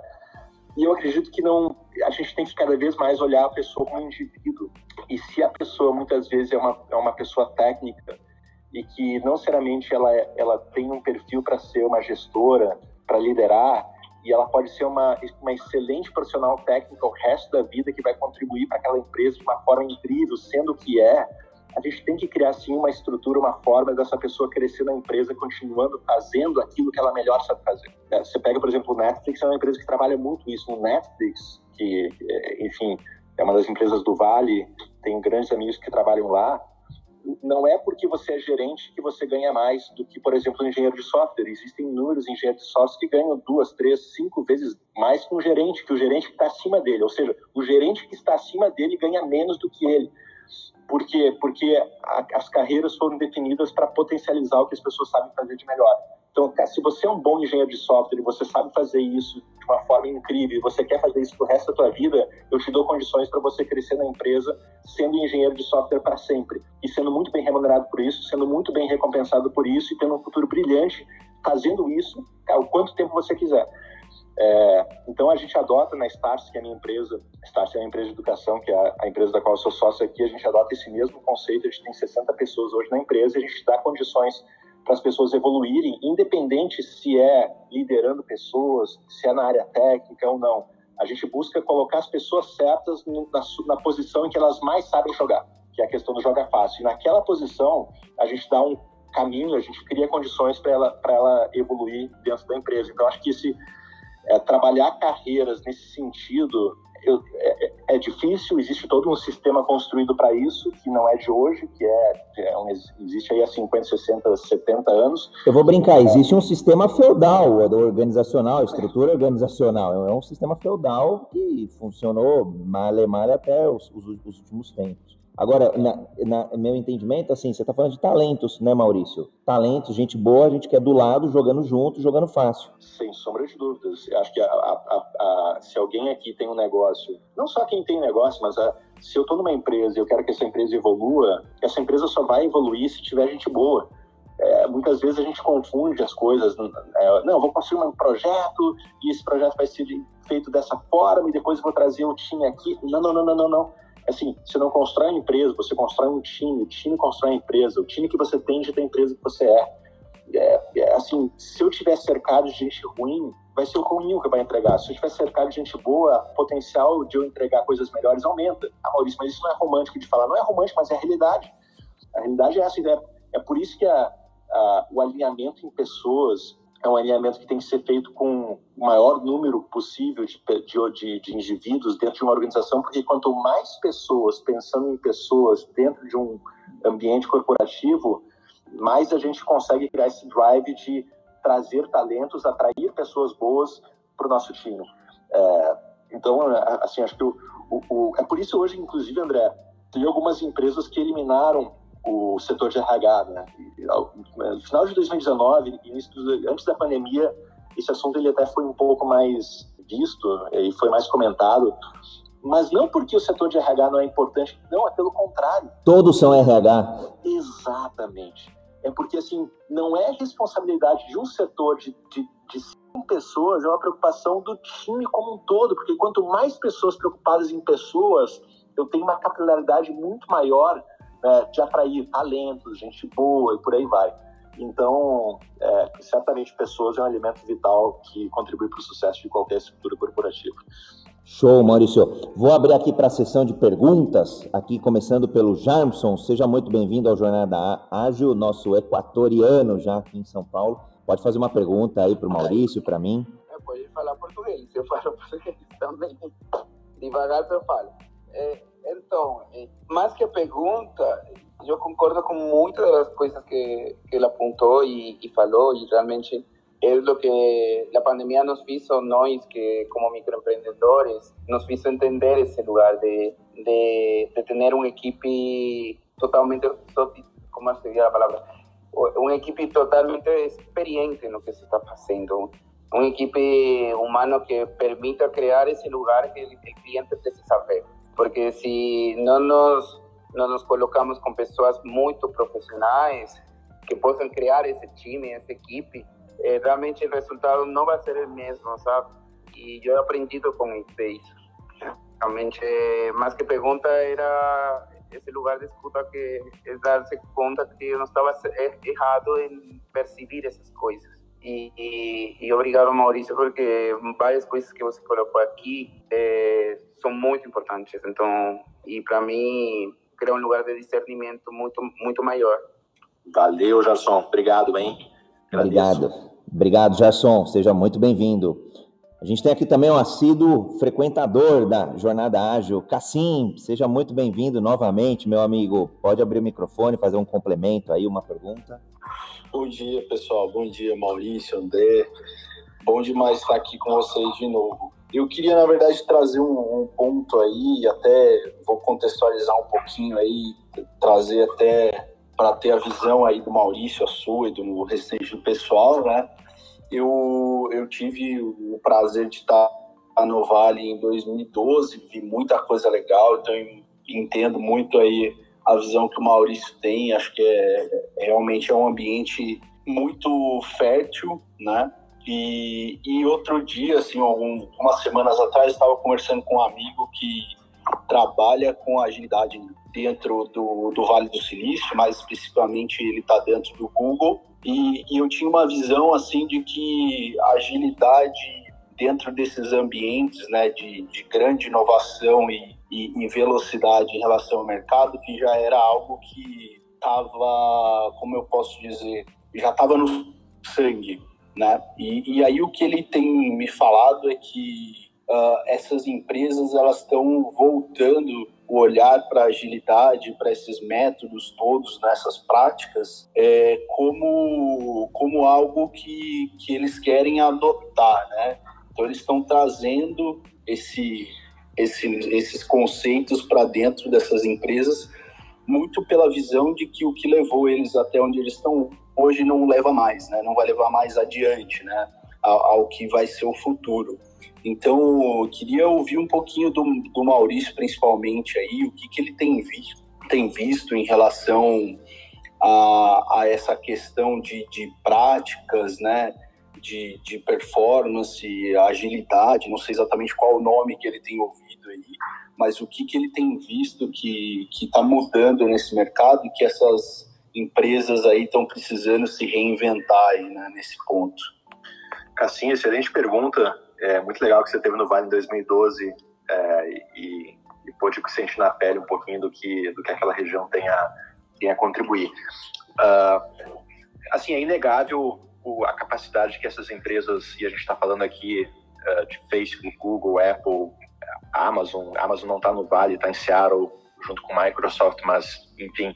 E eu acredito que não, a gente tem que cada vez mais olhar a pessoa como indivíduo. E se a pessoa muitas vezes é uma, é uma pessoa técnica e que não seriamente ela, ela tem um perfil para ser uma gestora, para liderar, e ela pode ser uma, uma excelente profissional técnica o resto da vida que vai contribuir para aquela empresa de uma forma incrível, sendo que é, a gente tem que criar sim uma estrutura, uma forma dessa pessoa crescer na empresa, continuando fazendo aquilo que ela melhor sabe fazer. É, você pega, por exemplo, o Netflix, é uma empresa que trabalha muito isso. No Netflix, que, é, enfim, é uma das empresas do Vale, tenho grandes amigos que trabalham lá. Não é porque você é gerente que você ganha mais do que, por exemplo, um engenheiro de software. Existem inúmeros engenheiros de software que ganham duas, três, cinco vezes mais que um gerente, que o gerente que está acima dele. Ou seja, o gerente que está acima dele ganha menos do que ele. Por quê? Porque a, as carreiras foram definidas para potencializar o que as pessoas sabem fazer de melhor. Então, se você é um bom engenheiro de software você sabe fazer isso de uma forma incrível, você quer fazer isso pro resto da tua vida, eu te dou condições para você crescer na empresa sendo engenheiro de software para sempre e sendo muito bem remunerado por isso, sendo muito bem recompensado por isso e tendo um futuro brilhante fazendo isso o quanto tempo você quiser. É, então a gente adota na Stars, que é a minha empresa, Stars é a empresa de educação, que é a, empresa da qual eu sou sócio aqui, a gente adota esse mesmo conceito, a gente tem 60 pessoas hoje na empresa e a gente dá condições para as pessoas evoluírem, independente se é liderando pessoas, se é na área técnica ou não. A gente busca colocar as pessoas certas na, na posição em que elas mais sabem jogar, que é a questão do joga fácil. E naquela posição, a gente dá um caminho, a gente cria condições para ela, ela evoluir dentro da empresa. Então, acho que esse é, trabalhar carreiras nesse sentido eu, é, é, difícil, existe todo um sistema construído para isso, que não é de hoje, que é, é um, existe aí há 50, 60, 70 anos. Eu vou brincar, existe um sistema feudal, organizacional, estrutura organizacional, é um sistema feudal que funcionou mal mal até os, os, os últimos tempos. Agora, na, na, meu entendimento, assim, você está falando de talentos, né, Maurício? Talentos, gente boa, a gente quer do lado, jogando junto, jogando fácil. Sem sombra de dúvidas. Acho que a, a, a, se alguém aqui tem um negócio, não só quem tem negócio, mas se eu estou numa empresa e eu quero que essa empresa evolua, essa empresa só vai evoluir se tiver gente boa. É, muitas vezes a gente confunde as coisas. É, não, vou construir um projeto e esse projeto vai ser feito dessa forma e depois vou trazer o time aqui. Não, não, não, não, não, não assim, você não constrói uma empresa, você constrói um time, o time constrói a empresa, o time que você tem da empresa que você é. é. é. assim, se eu tiver cercado de gente ruim, vai ser o ruim que vai entregar. Se eu tiver cercado de gente boa, o potencial de eu entregar coisas melhores aumenta. Ah, Maurício, mas isso não é romântico de falar. Não é romântico, mas é a realidade. A realidade é essa. É, é por isso que a, a, o alinhamento em pessoas é um alinhamento que tem que ser feito com o maior número possível de, de, de, indivíduos dentro de uma organização, porque quanto mais pessoas pensando em pessoas dentro de um ambiente corporativo, mais a gente consegue criar esse drive de trazer talentos, atrair pessoas boas para o nosso time. É, então, assim, acho que o, o, o, é por isso hoje, inclusive, André, tem algumas empresas que eliminaram o setor de RH, né? No final de 2019, início do, antes da pandemia, esse assunto ele até foi um pouco mais visto e foi mais comentado, mas não porque o setor de RH não é importante, não, é pelo contrário. Todos são RH. Exatamente. É porque, assim, não é responsabilidade de um setor de, de, de cinco pessoas, é uma preocupação do time como um todo, porque quanto mais pessoas preocupadas em pessoas, eu tenho uma capilaridade muito maior né, de atrair talentos, gente boa e por aí vai. Então, é, certamente pessoas é um alimento vital que contribui para o sucesso de qualquer estrutura corporativa. Show, Maurício. Vou abrir aqui para a sessão de perguntas, aqui começando pelo Jarmson. Seja muito bem-vindo ao Jornada Ágil, nosso equatoriano já aqui em São Paulo. Pode fazer uma pergunta aí para o Maurício, para mim. É, pode falar português, eu falo português também. Devagar eu falo. É, então, eh, mais que a pergunta, eu concordo com muitas das coisas que, que ele apontou e, e falou, realmente é o que a pandemia nos fez, nós que como microempreendedores, nos fez entender esse lugar de, de, de ter uma equipe totalmente, como seria a palavra? Uma equipe totalmente experiente no que se está fazendo. Uma equipe humana que permita criar esse lugar que o cliente precisa ver porque se não nos, não nos colocamos com pessoas muito profissionais que possam criar esse time, essa equipe, eh, realmente o resultado não vai ser o mesmo, sabe? E eu aprendi com isso. Realmente, mais que pergunta, era esse lugar de escuta que é dar-se conta que eu não estava errado em perceber essas coisas. E, e, e, obrigado, Maurício, porque várias coisas que você colocou aqui é, são muito importantes. Então, e para mim, cria um lugar de discernimento muito, muito maior. Valeu, Gerson. Obrigado, bem. Obrigado. Obrigado, Gerson. Seja muito bem-vindo. A gente tem aqui também um assíduo frequentador da Jornada Ágil, Cassim. Seja muito bem-vindo novamente, meu amigo. Pode abrir o microfone, fazer um complemento aí, uma pergunta. Bom dia, pessoal. Bom dia, Maurício, André. Bom demais estar aqui com vocês de novo. Eu queria, na verdade, trazer um, um ponto aí, até vou contextualizar um pouquinho aí, trazer até para ter a visão aí do Maurício, a sua e do restante do pessoal, né? Eu, eu tive o prazer de estar no Vale em 2012, vi muita coisa legal, então entendo muito aí a visão que o Maurício tem, acho que é, realmente é um ambiente muito fértil, né? E, e outro dia, assim, algumas semanas atrás, estava conversando com um amigo que trabalha com agilidade dentro do, do Vale do Silício, mais especificamente ele está dentro do Google. E, e, eu tinha uma visão assim de que a agilidade dentro desses ambientes, né, de, de grande inovação e, e, e velocidade em relação ao mercado, que já era algo que estava, como eu posso dizer, já estava no sangue, né? E, e, aí o que ele tem me falado é que uh, essas empresas elas estão voltando o olhar para agilidade, para esses métodos todos, nessas práticas, é, como, como algo que, que eles querem adotar, né? Então eles estão trazendo esse, esse, esses conceitos para dentro dessas empresas, muito pela visão de que o que levou eles até onde eles estão hoje não leva mais, né? Não vai levar mais adiante, né? Ao, ao que vai ser o futuro. Então, queria ouvir um pouquinho do, do Maurício, principalmente aí, o que, que ele tem visto, tem visto em relação a, a essa questão de, de práticas, né? De, de performance, agilidade, não sei exatamente qual o nome que ele tem ouvido aí, mas o que, que ele tem visto que está mudando nesse mercado e que essas empresas aí estão precisando se reinventar aí, né, nesse ponto. Assim, excelente pergunta. É muito legal que você teve no Vale em 2012 é, e, e pôde sentir na pele um pouquinho do que, do que aquela região tem a, tem a contribuir. Uh, assim, é inegável a capacidade que essas empresas, e a gente está falando aqui uh, de Facebook, Google, Apple, Amazon, Amazon não está no Vale, está em Seattle, junto com Microsoft, mas, enfim,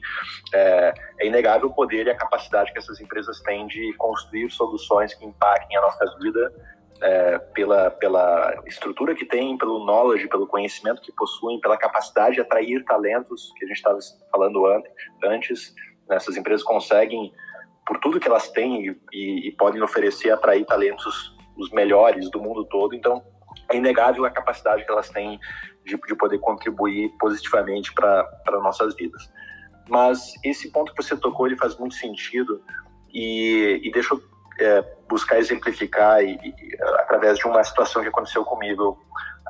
é, é, inegável o poder e a capacidade que essas empresas têm de construir soluções que impactem a nossa vida é, pela, pela estrutura que têm, pelo knowledge, pelo conhecimento que possuem, pela capacidade de atrair talentos, que a gente estava falando antes. Né? Essas empresas conseguem, por tudo que elas têm e, e, e podem oferecer, atrair talentos os melhores do mundo todo. Então, é inegável a capacidade que elas têm de, de poder contribuir positivamente para nossas vidas. Mas esse ponto que você tocou, ele faz muito sentido e, e deixa eu é, buscar exemplificar e, e, através de uma situação que aconteceu comigo.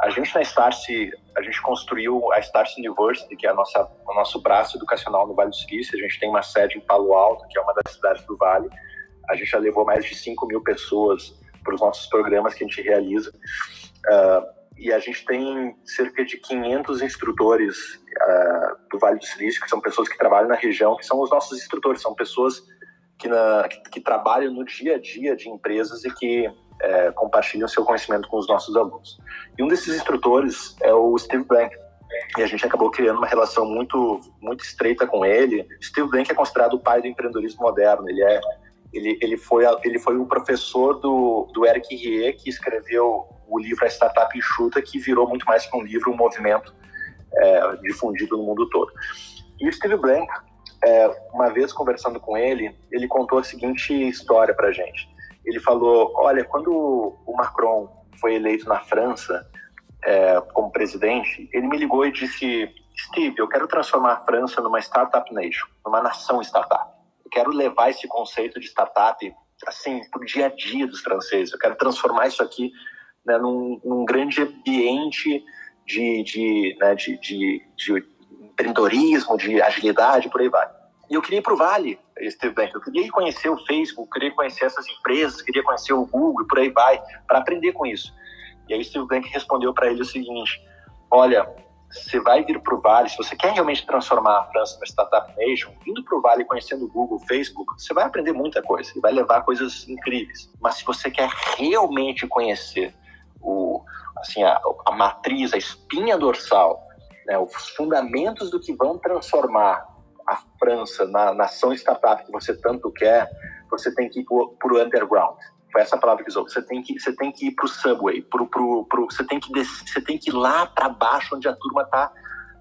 A gente na Starse, a gente construiu a Starse University, que é a nossa, o nosso braço educacional no Vale do Silício. A gente tem uma sede em Palo Alto, que é uma das cidades do Vale. A gente já levou mais de 5 mil pessoas para os nossos programas que a gente realiza. Uh, e a gente tem cerca de 500 instrutores uh, do Vale do Silício, que são pessoas que trabalham na região, que são os nossos instrutores, são pessoas que, na, que, que trabalham no dia a dia de empresas e que é, compartilham seu conhecimento com os nossos alunos. E um desses instrutores é o Steve Blank, e a gente acabou criando uma relação muito muito estreita com ele. Steve Blank é considerado o pai do empreendedorismo moderno. Ele é ele, ele foi ele foi o professor do, do Eric Rie, que escreveu o livro A Startup Enxuta, que virou muito mais que um livro, um movimento é, difundido no mundo todo. E o Steve Blank, é, uma vez conversando com ele, ele contou a seguinte história para gente. Ele falou, olha, quando o Macron foi eleito na França é, como presidente, ele me ligou e disse, Steve, eu quero transformar a França numa startup nation, numa nação startup. Eu quero levar esse conceito de startup assim para o dia a dia dos franceses. Eu quero transformar isso aqui né, num, num, grande ambiente de, de, né, de, de, de empreendedorismo, de agilidade, por aí vai. E eu queria ir para o Vale, Steve Bank. Eu queria conhecer o Facebook, queria conhecer essas empresas, queria conhecer o Google, por aí vai, para aprender com isso. E aí Steve Bank respondeu para ele o seguinte: Olha, você vai vir para o Vale, se você quer realmente transformar a França numa startup nation, indo para o Vale conhecendo o Google, Facebook, você vai aprender muita coisa e vai levar coisas incríveis. Mas se você quer realmente conhecer o, assim, a, a matriz, a espinha dorsal, né, os fundamentos do que vão transformar a França na nação startup que você tanto quer, você tem que ir para o underground. Foi essa palavra que usou. Você tem que, você tem que ir para o subway, pro, pro, pro, você, tem que descer, você tem que ir lá para baixo, onde a turma está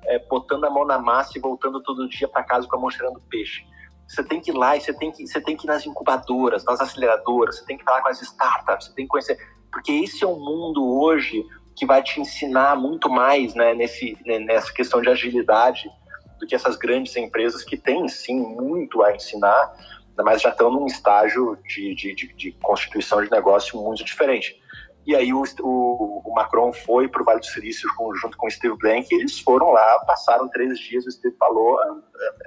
é, botando a mão na massa e voltando todo dia para casa com a mão cheirando peixe. você tem que ir lá e você tem que, você tem que ir nas incubadoras, nas aceleradoras, você tem que falar com as startups, você tem que conhecer, porque esse é um mundo hoje que vai te ensinar muito mais né, nesse, né, nessa questão de agilidade do que essas grandes empresas que têm sim muito a ensinar, mas já estão num estágio de, de, de, de constituição de negócio muito diferente. E aí o, o, o Macron foi para o Vale do Silício junto com o Steve Blank e eles foram lá, passaram três dias, o Steve falou,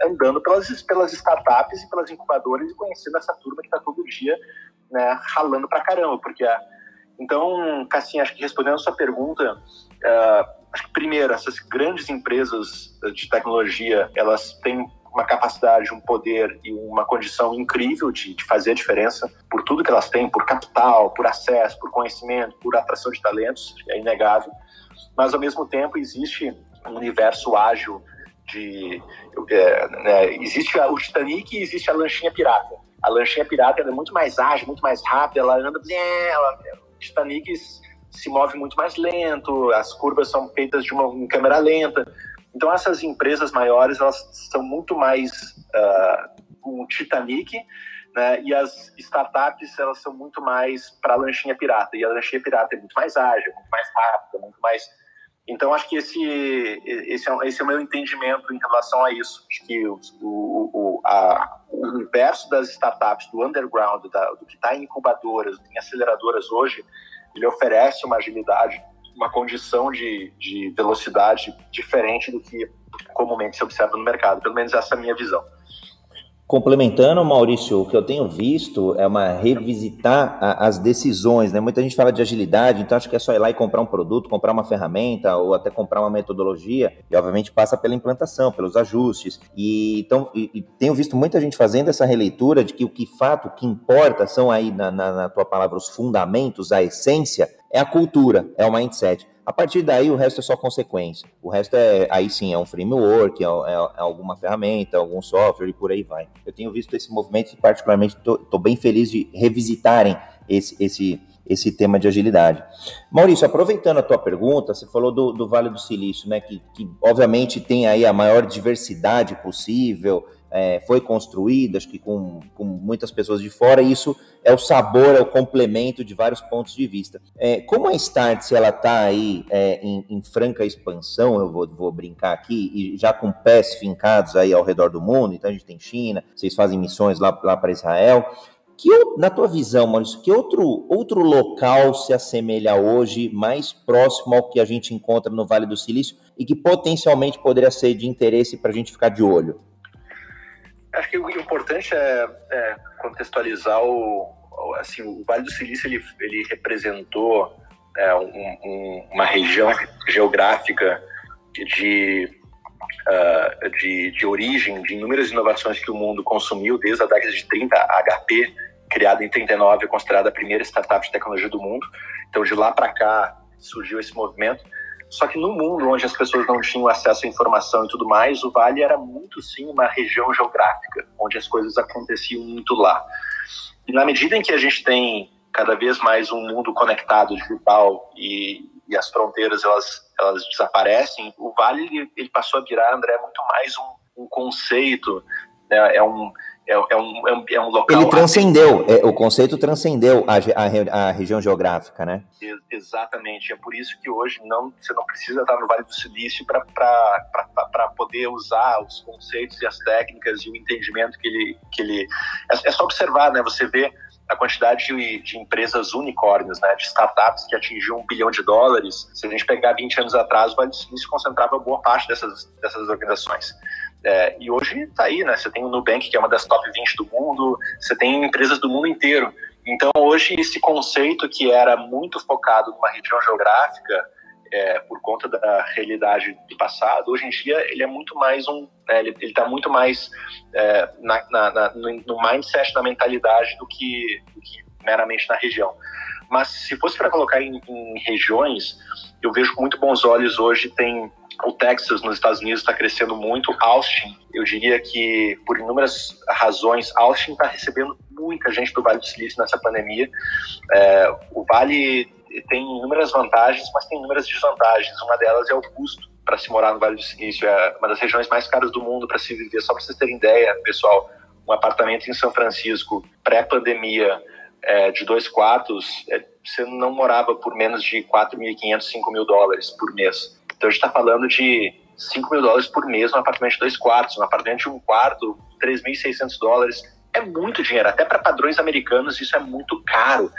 andando pelas, pelas startups e pelas incubadoras e conhecendo essa turma que está todo dia né, ralando para caramba, porque a, então, Cassim, acho que respondendo a sua pergunta, uh, acho que primeiro, essas grandes empresas de tecnologia, elas têm uma capacidade, um poder e uma condição incrível de, de, fazer a diferença por tudo que elas têm, por capital, por acesso, por conhecimento, por atração de talentos, é inegável. Mas, ao mesmo tempo, existe um universo ágil de... É, né, existe o Titanic e existe a lanchinha pirata. A lanchinha pirata é muito mais ágil, muito mais rápida, ela anda... Ela, Titanic se move muito mais lento, as curvas são feitas de uma em câmera lenta. Então essas empresas maiores elas são muito mais uh, um Titanic, né? E as startups elas são muito mais para lanchinha pirata. E a lanchinha pirata é muito mais ágil, muito mais rápida, muito mais então, acho que esse, esse, é, esse é o meu entendimento em relação a isso. Acho que o, o, a, o universo das startups, do underground, da, do que está em incubadoras, em aceleradoras hoje, ele oferece uma agilidade, uma condição de, de velocidade diferente do que comumente se observa no mercado. Pelo menos essa é a minha visão. Complementando, Maurício, o que eu tenho visto é uma revisitar a, as decisões, né? Muita gente fala de agilidade, então acho que é só ir lá e comprar um produto, comprar uma ferramenta ou até comprar uma metodologia, e obviamente passa pela implantação, pelos ajustes. E então e, e tenho visto muita gente fazendo essa releitura de que o que fato, o que importa são aí na, na, na tua palavra os fundamentos, a essência, é a cultura, é o mindset. A partir daí, o resto é só consequência. O resto é, aí sim, é um framework, é, é, é alguma ferramenta, algum software e por aí vai. Eu tenho visto esse movimento e, particularmente, estou bem feliz de revisitarem esse, esse, esse tema de agilidade. Maurício, aproveitando a tua pergunta, você falou do, do Vale do Silício, né, que, que obviamente tem aí a maior diversidade possível, é, foi construída, acho que com, com, muitas pessoas de fora, e isso é o sabor, é o complemento de vários pontos de vista. É, como a Start, se ela está aí é, em, em, franca expansão, eu vou, vou, brincar aqui, e já com pés fincados aí ao redor do mundo, então a gente tem China, vocês fazem missões lá, lá para Israel, que, na tua visão, Maurício, que outro, outro local se assemelha hoje mais próximo ao que a gente encontra no Vale do Silício e que potencialmente poderia ser de interesse para a gente ficar de olho? Acho que o importante é, é contextualizar o, assim, o Vale do Silício ele, ele representou é, um, um, uma região geográfica de, uh, de, de origem de inúmeras inovações que o mundo consumiu desde a década de 30. A HP, criada em 39, é considerada a primeira startup de tecnologia do mundo. Então, de lá para cá, surgiu esse movimento. Só que no mundo onde as pessoas não tinham acesso à informação e tudo mais, o Vale era muito sim uma região geográfica, onde as coisas aconteciam muito lá. E na medida em que a gente tem cada vez mais um mundo conectado, digital, e, e as fronteiras elas, elas desaparecem, o Vale ele, passou a virar, André, muito mais um, um conceito, né? é um é, é, um, é, um, é um local. Ele transcendeu, é, o conceito transcendeu a, a, a, região geográfica, né? Exatamente. É por isso que hoje não, você não precisa estar no Vale do Silício para poder usar os conceitos e as técnicas e o entendimento que ele. Que ele é, é só observar, né? Você vê a quantidade de, de, empresas unicórnios, né, de startups que atingiam um bilhão de dólares. Se a gente pegar 20 anos atrás, o Vale do Silício concentrava boa parte dessas, dessas organizações. É, e hoje está aí, né? Você tem o Nubank, que é uma das top 20 do mundo, você tem empresas do mundo inteiro. Então, hoje, esse conceito que era muito focado numa região geográfica, é, por conta da realidade do passado, hoje em dia ele é muito mais um, né, ele está muito mais é, na, na, na, no mindset, na mentalidade do que, do que meramente na região. Mas se fosse para colocar em, em, regiões, eu vejo com muito bons olhos hoje tem o Texas nos Estados Unidos está crescendo muito. Austin, eu diria que por inúmeras razões, Austin está recebendo muita gente do Vale do Silício nessa pandemia. É, o Vale tem inúmeras vantagens, mas tem inúmeras desvantagens. Uma delas é o custo para se morar no Vale do Silício. É uma das regiões mais caras do mundo para se viver. Só para vocês terem ideia, pessoal, um apartamento em São Francisco, pré-pandemia, é, de dois quartos, é, você não morava por menos de 4.500, 5 mil dólares por mês. Então a gente está falando de 5 mil dólares por mês num apartamento de dois quartos. Um apartamento de um quarto, 3.600 dólares. É muito dinheiro. Até para padrões americanos, isso é muito caro.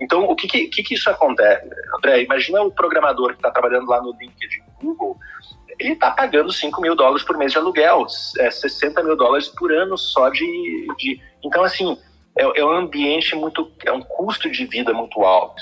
Então, o que, que, que isso acontece? André, imagina o programador que está trabalhando lá no LinkedIn, Google, ele está pagando 5 mil dólares por mês de aluguel, é, 60 mil dólares por ano só de. de... Então, assim, é, é um ambiente muito. é um custo de vida muito alto.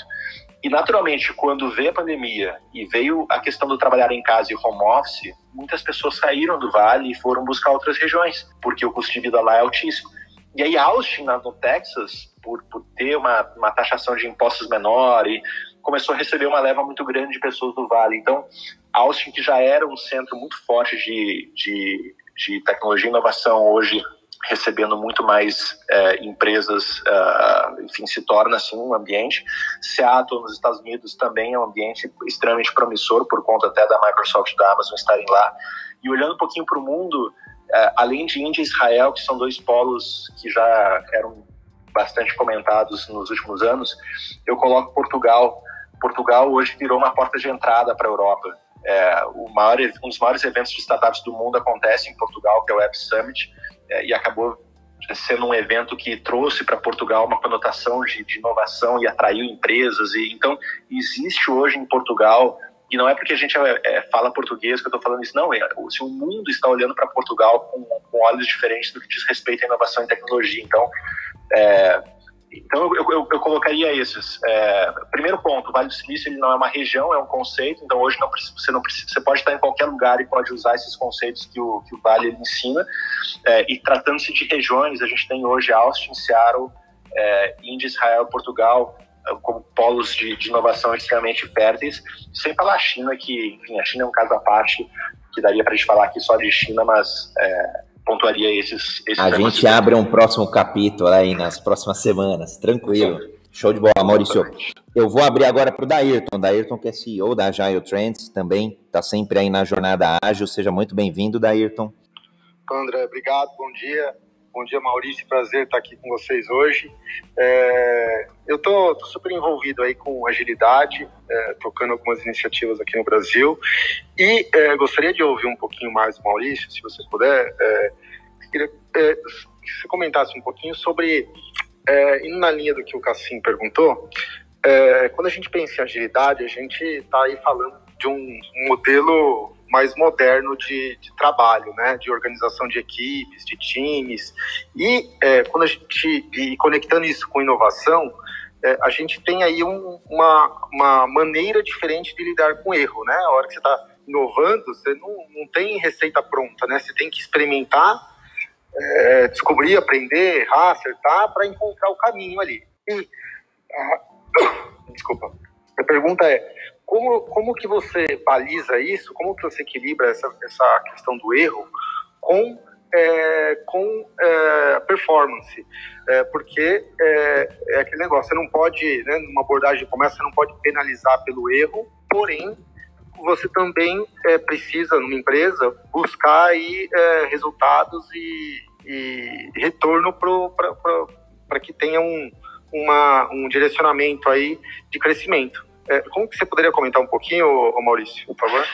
E, naturalmente, quando veio a pandemia e veio a questão do trabalhar em casa e home office, muitas pessoas saíram do Vale e foram buscar outras regiões, porque o custo de vida lá é altíssimo. E aí, Austin, no Texas, por, por ter uma, uma taxação de impostos menor, e começou a receber uma leva muito grande de pessoas do Vale. Então, Austin, que já era um centro muito forte de, de, de tecnologia e inovação, hoje recebendo muito mais é, empresas, uh, enfim, se torna assim um ambiente. Seattle, nos Estados Unidos, também é um ambiente extremamente promissor, por conta até da Microsoft e da Amazon estarem lá. E olhando um pouquinho para o mundo, uh, além de Índia e Israel, que são dois polos que já eram bastante comentados nos últimos anos, eu coloco Portugal. Portugal hoje virou uma porta de entrada para a Europa. É, maior, um dos maiores eventos de startups do mundo acontece em Portugal, que é o Web Summit é, e acabou sendo um evento que trouxe para Portugal uma conotação de, de, inovação e atraiu empresas. E então existe hoje em Portugal e não é porque a gente é, é, fala português que eu estou falando isso, não. É, o mundo está olhando para Portugal com, com, olhos diferentes do que diz respeito à inovação e tecnologia. Então, é, então, eu, eu, eu colocaria esses. É, primeiro ponto, Vale do Silício ele não é uma região, é um conceito. Então, hoje não você não precisa, você pode estar em qualquer lugar e pode usar esses conceitos que o, que o Vale ensina. É, e tratando-se de regiões, a gente tem hoje Austin, Seattle, é, Índia, Israel, Portugal, é, como polos de, de, inovação extremamente férteis. Sem falar a China, que, enfim, a China é um caso à parte, que daria para a gente falar aqui só de China, mas é, pontuaria esses. esses a gente abre um próximo capítulo aí nas próximas semanas, tranquilo. Show de bola, Maurício. Eu vou abrir agora para o Dairton. Dairton, que é CEO da Agile Trends, também está sempre aí na jornada ágil. Seja muito bem-vindo, Dairton. André, obrigado, bom dia. Bom dia, Maurício. Prazer estar aqui com vocês hoje. É, eu tô, super envolvido aí com agilidade, é, tocando algumas iniciativas aqui no Brasil. E é, gostaria de ouvir um pouquinho mais Maurício, se você puder. É, queria é, que você comentasse um pouquinho sobre, é, indo na linha do que o Cassim perguntou, quando a gente pensa em agilidade, a gente está aí falando de um modelo mais moderno de, de, trabalho, né, de organização de equipes, de times. E é, quando a gente e conectando isso com inovação, é, a gente tem aí um, uma, uma maneira diferente de lidar com erro, né? A hora que você está inovando, você não, não tem receita pronta, né? Você tem que experimentar, é, descobrir, aprender, errar, acertar, para encontrar o caminho ali. E, a, desculpa. A pergunta é como, como que você baliza isso? Como que você equilibra essa, essa questão do erro com, é, com é, performance? É, porque é, é, aquele negócio, você não pode, né, numa abordagem de comércio, você não pode penalizar pelo erro, porém, você também é, precisa, numa empresa, buscar aí, é, resultados e, e retorno para que tenha um, uma, um direcionamento aí de crescimento. É, como que você poderia comentar um pouquinho, Maurício, por favor?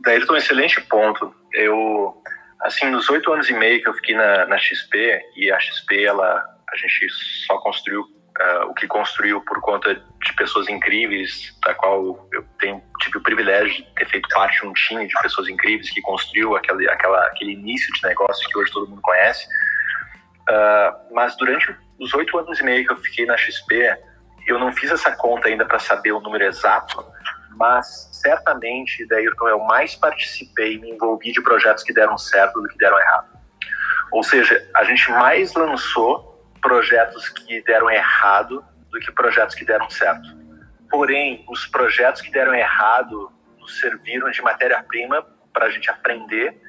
Daí um excelente ponto. Eu, assim, nos oito anos e meio que eu fiquei na, na XP, e a XP, ela, a gente só construiu uh, o que construiu por conta de pessoas incríveis, da qual eu tenho, tive o privilégio de ter feito parte de um time de pessoas incríveis que construiu aquele, aquela, aquele início de negócio que hoje todo mundo conhece. Uh, mas durante os oito anos e meio que eu fiquei na XP, eu não fiz essa conta ainda para saber o número exato, mas certamente, Dayrton, eu mais participei e me envolvi de projetos que deram certo do que deram errado. Ou seja, a gente mais lançou projetos que deram errado do que projetos que deram certo. Porém, os projetos que deram errado nos serviram de matéria-prima para a gente aprender,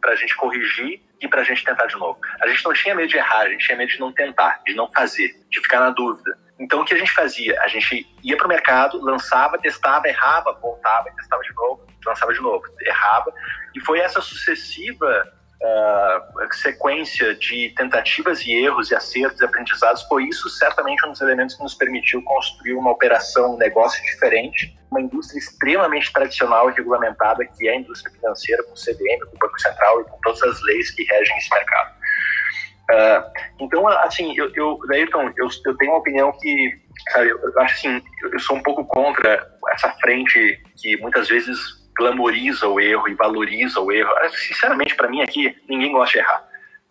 para a gente corrigir e para a gente tentar de novo. A gente não tinha medo de errar, a gente tinha medo de não tentar, de não fazer, de ficar na dúvida. Então, o que a gente fazia? A gente ia para o mercado, lançava, testava, errava, voltava, testava de novo, lançava de novo, errava. E foi essa sucessiva uh, sequência de tentativas e erros e acertos e aprendizados foi isso certamente um dos elementos que nos permitiu construir uma operação, um negócio diferente, uma indústria extremamente tradicional e regulamentada que é a indústria financeira com o CDM, com o Banco Central e com todas as leis que regem esse mercado. Uh, então, assim, eu, eu, Ayrton, eu, eu tenho uma opinião que, sabe, eu assim, eu sou um pouco contra essa frente que muitas vezes glamoriza o erro e valoriza o erro. Sinceramente, para mim aqui, ninguém gosta de errar.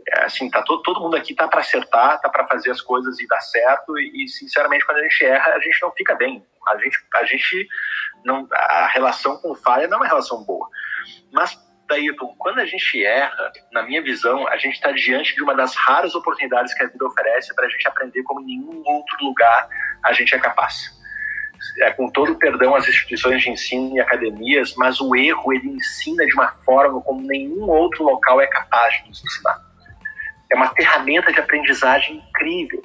É, assim, tá todo, todo mundo aqui tá para acertar, tá para fazer as coisas e dar certo. E, sinceramente, quando a gente erra, a gente não fica bem. A gente, a gente não, a relação com falha não é uma relação boa. Mas Dailton, quando a gente erra, na minha visão, a gente está diante de uma das raras oportunidades que a vida oferece para a gente aprender como em nenhum outro lugar a gente é capaz é, com todo o perdão às instituições de ensino e academias, mas o erro ele ensina de uma forma como nenhum outro local é capaz de nos ensinar. É uma ferramenta de aprendizagem incrível.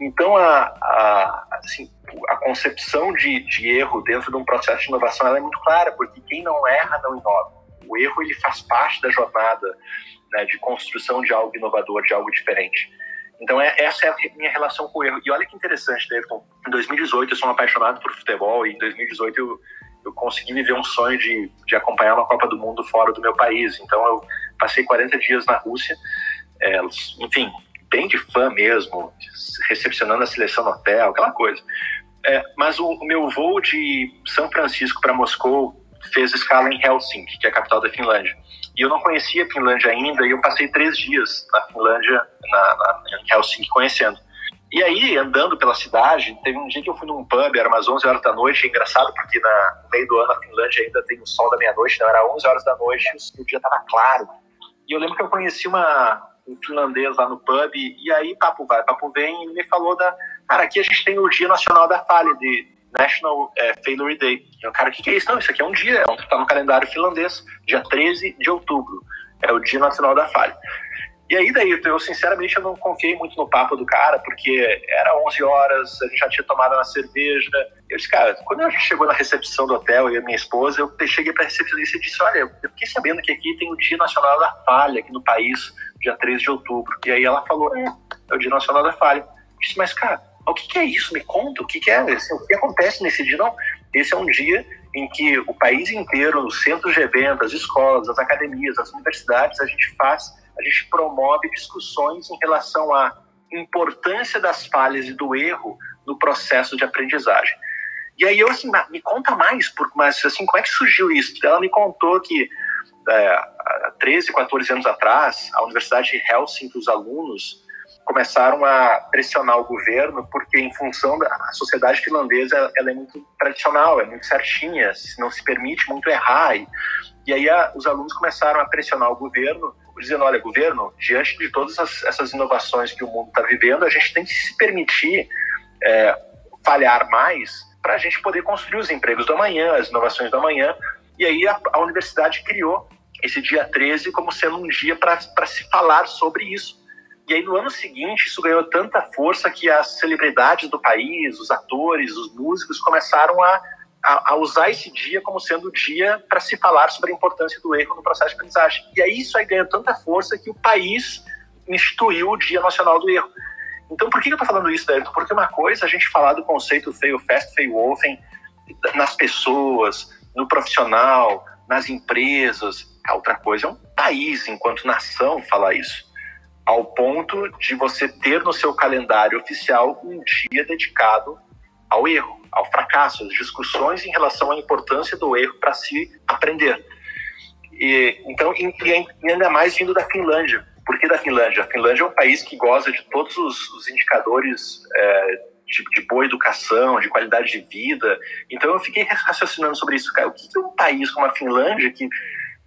Então, a, a, assim, a concepção de, de, erro dentro de um processo de inovação é muito clara, porque quem não erra não inova. O erro ele faz parte da jornada né, de construção de algo inovador, de algo diferente. Então, é, essa é a minha relação com o erro. E olha que interessante, Davidson. Em 2018, eu sou um apaixonado por futebol, e em 2018 eu, eu consegui viver um sonho de, de acompanhar uma Copa do Mundo fora do meu país. Então, eu passei 40 dias na Rússia, é, enfim, bem de fã mesmo, recepcionando a seleção no hotel, aquela coisa. É, mas o, o, meu voo de São Francisco para Moscou fez escala em Helsinki, que é a capital da Finlândia. E eu não conhecia a Finlândia ainda, e eu passei três dias na Finlândia, na, na, em Helsinki, conhecendo. E aí, andando pela cidade, teve um dia que eu fui num pub, era umas 11 horas da noite, é engraçado porque na, no meio do ano a Finlândia ainda tem o sol da meia-noite, então era 11 horas da noite o dia estava claro. E eu lembro que eu conheci uma, um finlandês lá no pub, e aí papo vai, papo vem, e me falou da... Cara, aqui a gente tem o Dia Nacional da Falha, de National é, Failure Day. E o cara, o que, que é isso? Não, isso aqui é um dia, é um, tá no calendário finlandês, dia 13 de outubro. É o Dia Nacional da Falha. E aí, daí, eu sinceramente eu não confiei muito no papo do cara, porque era 11 horas, a gente já tinha tomado uma cerveja. Eu disse, cara, quando a gente chegou na recepção do hotel, eu e minha esposa, eu cheguei para a recepcionista e disse: Olha, eu fiquei sabendo que aqui tem o Dia Nacional da Falha, aqui no país, dia 13 de outubro. E aí ela falou: É, é o Dia Nacional da Falha. Eu disse, mas, cara, o que, que, é isso? Me conta o que, que é, assim, o que acontece nesse dia? Não, esse é um dia em que o país inteiro, os centros de eventos, as escolas, as academias, as universidades, a gente faz, a gente promove discussões em relação à importância das falhas e do erro no processo de aprendizagem. E aí eu assim, me conta mais, mas assim, como é que surgiu isso? Ela me contou que é, há 13, 14 anos atrás, a Universidade de Helsinki, os alunos começaram a pressionar o governo porque em função da sociedade finlandesa ela é muito tradicional é muito certinha não se permite muito errar e, e aí a, os alunos começaram a pressionar o governo dizendo olha governo diante de todas as, essas inovações que o mundo está vivendo a gente tem que se permitir é, falhar mais para a gente poder construir os empregos do amanhã as inovações do amanhã. E aí a, a universidade criou esse dia 13 como sendo um dia para se falar sobre isso e aí, no ano seguinte, isso ganhou tanta força que as celebridades do país, os atores, os músicos, começaram a, a, a usar esse dia como sendo o dia para se falar sobre a importância do erro no processo de aprendizagem. E aí, isso aí ganhou tanta força que o país instituiu o Dia Nacional do Erro. Então, por que eu estou falando isso, Débito? Porque uma coisa é a gente falar do conceito fail fast, fail often nas pessoas, no profissional, nas empresas. A outra coisa é um país, enquanto nação, falar isso ao ponto de você ter no seu calendário oficial um dia dedicado ao erro, ao fracasso, às discussões em relação à importância do erro para se aprender. E, então, e, e ainda mais vindo da Finlândia. Por que da Finlândia? A Finlândia é um país que goza de todos os, os indicadores é, de, de, boa educação, de qualidade de vida. Então, eu fiquei raciocinando sobre isso. Cara, o que é um país como a Finlândia que,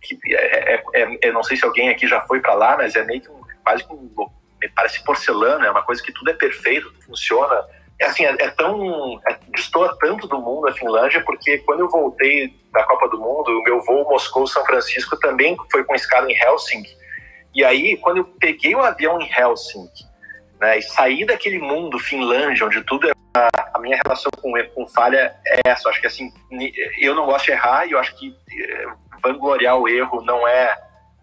que é, é, é não sei se alguém aqui já foi para lá, mas é meio que um quase como me parece porcelana, é uma coisa que tudo é perfeito, funciona. É assim, é, é tão. É, destoa tanto do mundo a Finlândia, porque quando eu voltei da Copa do Mundo, o meu voo Moscou-São Francisco também foi com escala em Helsinki. E aí, quando eu peguei o avião em Helsinki, né, e saí daquele mundo Finlândia, onde tudo é. A, a minha relação com, com falha é essa. Eu acho que assim, eu não gosto de errar e eu acho que é, vangloriar o erro não é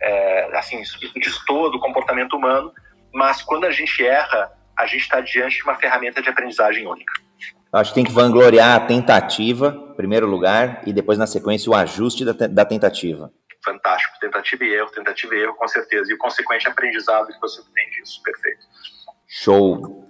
é, assim, destoa do comportamento humano, mas quando a gente erra, a gente está diante de uma ferramenta de aprendizagem única. Acho que tem que vangloriar a tentativa, em primeiro lugar, e depois, na sequência, o ajuste da, da tentativa. Fantástico. Tentativa e erro, tentativa e erro, com certeza. E o consequente aprendizado que você tem disso. Perfeito. Show.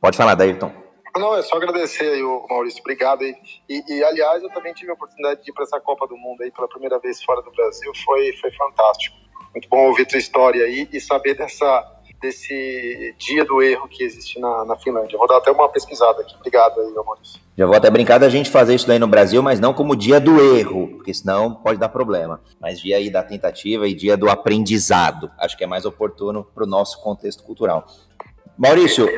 Pode falar, Dayrton. Não, é só agradecer aí, Maurício. Obrigado. E, e, e, aliás, eu também tive a oportunidade de ir para essa Copa do Mundo aí pela primeira vez fora do Brasil. Foi, foi fantástico. Muito bom ouvir tua história aí e saber dessa, desse dia do erro que existe na, na Finlândia. Vou dar até uma pesquisada aqui. Obrigado aí, Maurício. Já vou até brincar da gente fazer isso daí no Brasil, mas não como dia do erro, porque senão pode dar problema. Mas dia aí da tentativa e dia do aprendizado. Acho que é mais oportuno para o nosso contexto cultural. Maurício,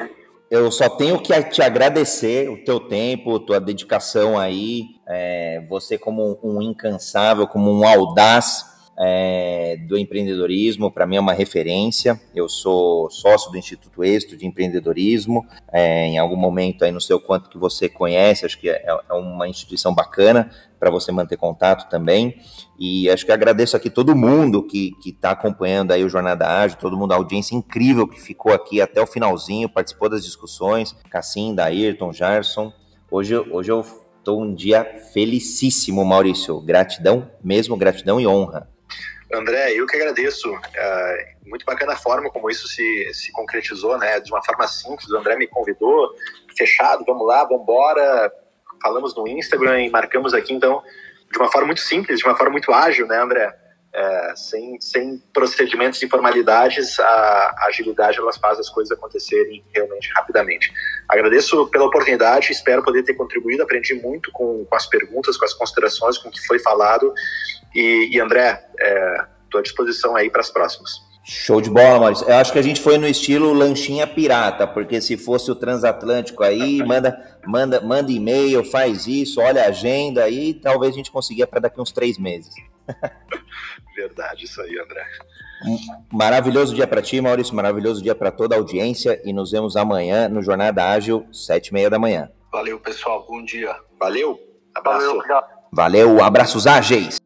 eu só tenho que te agradecer o teu tempo, tua dedicação aí, é, você como um incansável, como um audaz é, do empreendedorismo, para mim é uma referência. Eu sou sócio do Instituto Êxito de Empreendedorismo. É, em algum momento aí não sei o quanto que você conhece, acho que é, é uma instituição bacana para você manter contato também. E acho que agradeço aqui todo mundo que está acompanhando aí o Jornada Ágil, todo mundo, a audiência incrível que ficou aqui até o finalzinho, participou das discussões, Cassim, Daírton, Jarson. Hoje, hoje eu estou um dia felicíssimo, Maurício. Gratidão mesmo, gratidão e honra. André, eu que agradeço. É muito bacana a forma como isso se, se concretizou, né? De uma forma simples. O André me convidou, fechado, vamos lá, vamos embora. Falamos no Instagram e marcamos aqui, então, de uma forma muito simples, de uma forma muito ágil, né, André? É, sem, sem procedimentos e formalidades, a, agilidade elas faz as coisas acontecerem realmente rapidamente. Agradeço pela oportunidade, espero poder ter contribuído, aprendi muito com, com as perguntas, com as considerações, com o que foi falado e, e André, estou é, à disposição aí para as próximas. Show de bola, Maurício. Eu acho que a gente foi no estilo lanchinha pirata, porque se fosse o transatlântico aí, manda, manda, manda e-mail, faz isso, olha a agenda aí, talvez a gente consiga para daqui uns três meses. Verdade, isso aí, André. Maravilhoso dia para ti, Maurício. Maravilhoso dia para toda a audiência e nos vemos amanhã no Jornada Ágil, sete e meia da manhã. Valeu, pessoal. Bom dia. Valeu. Abraço. Valeu, Valeu, abraços ágeis.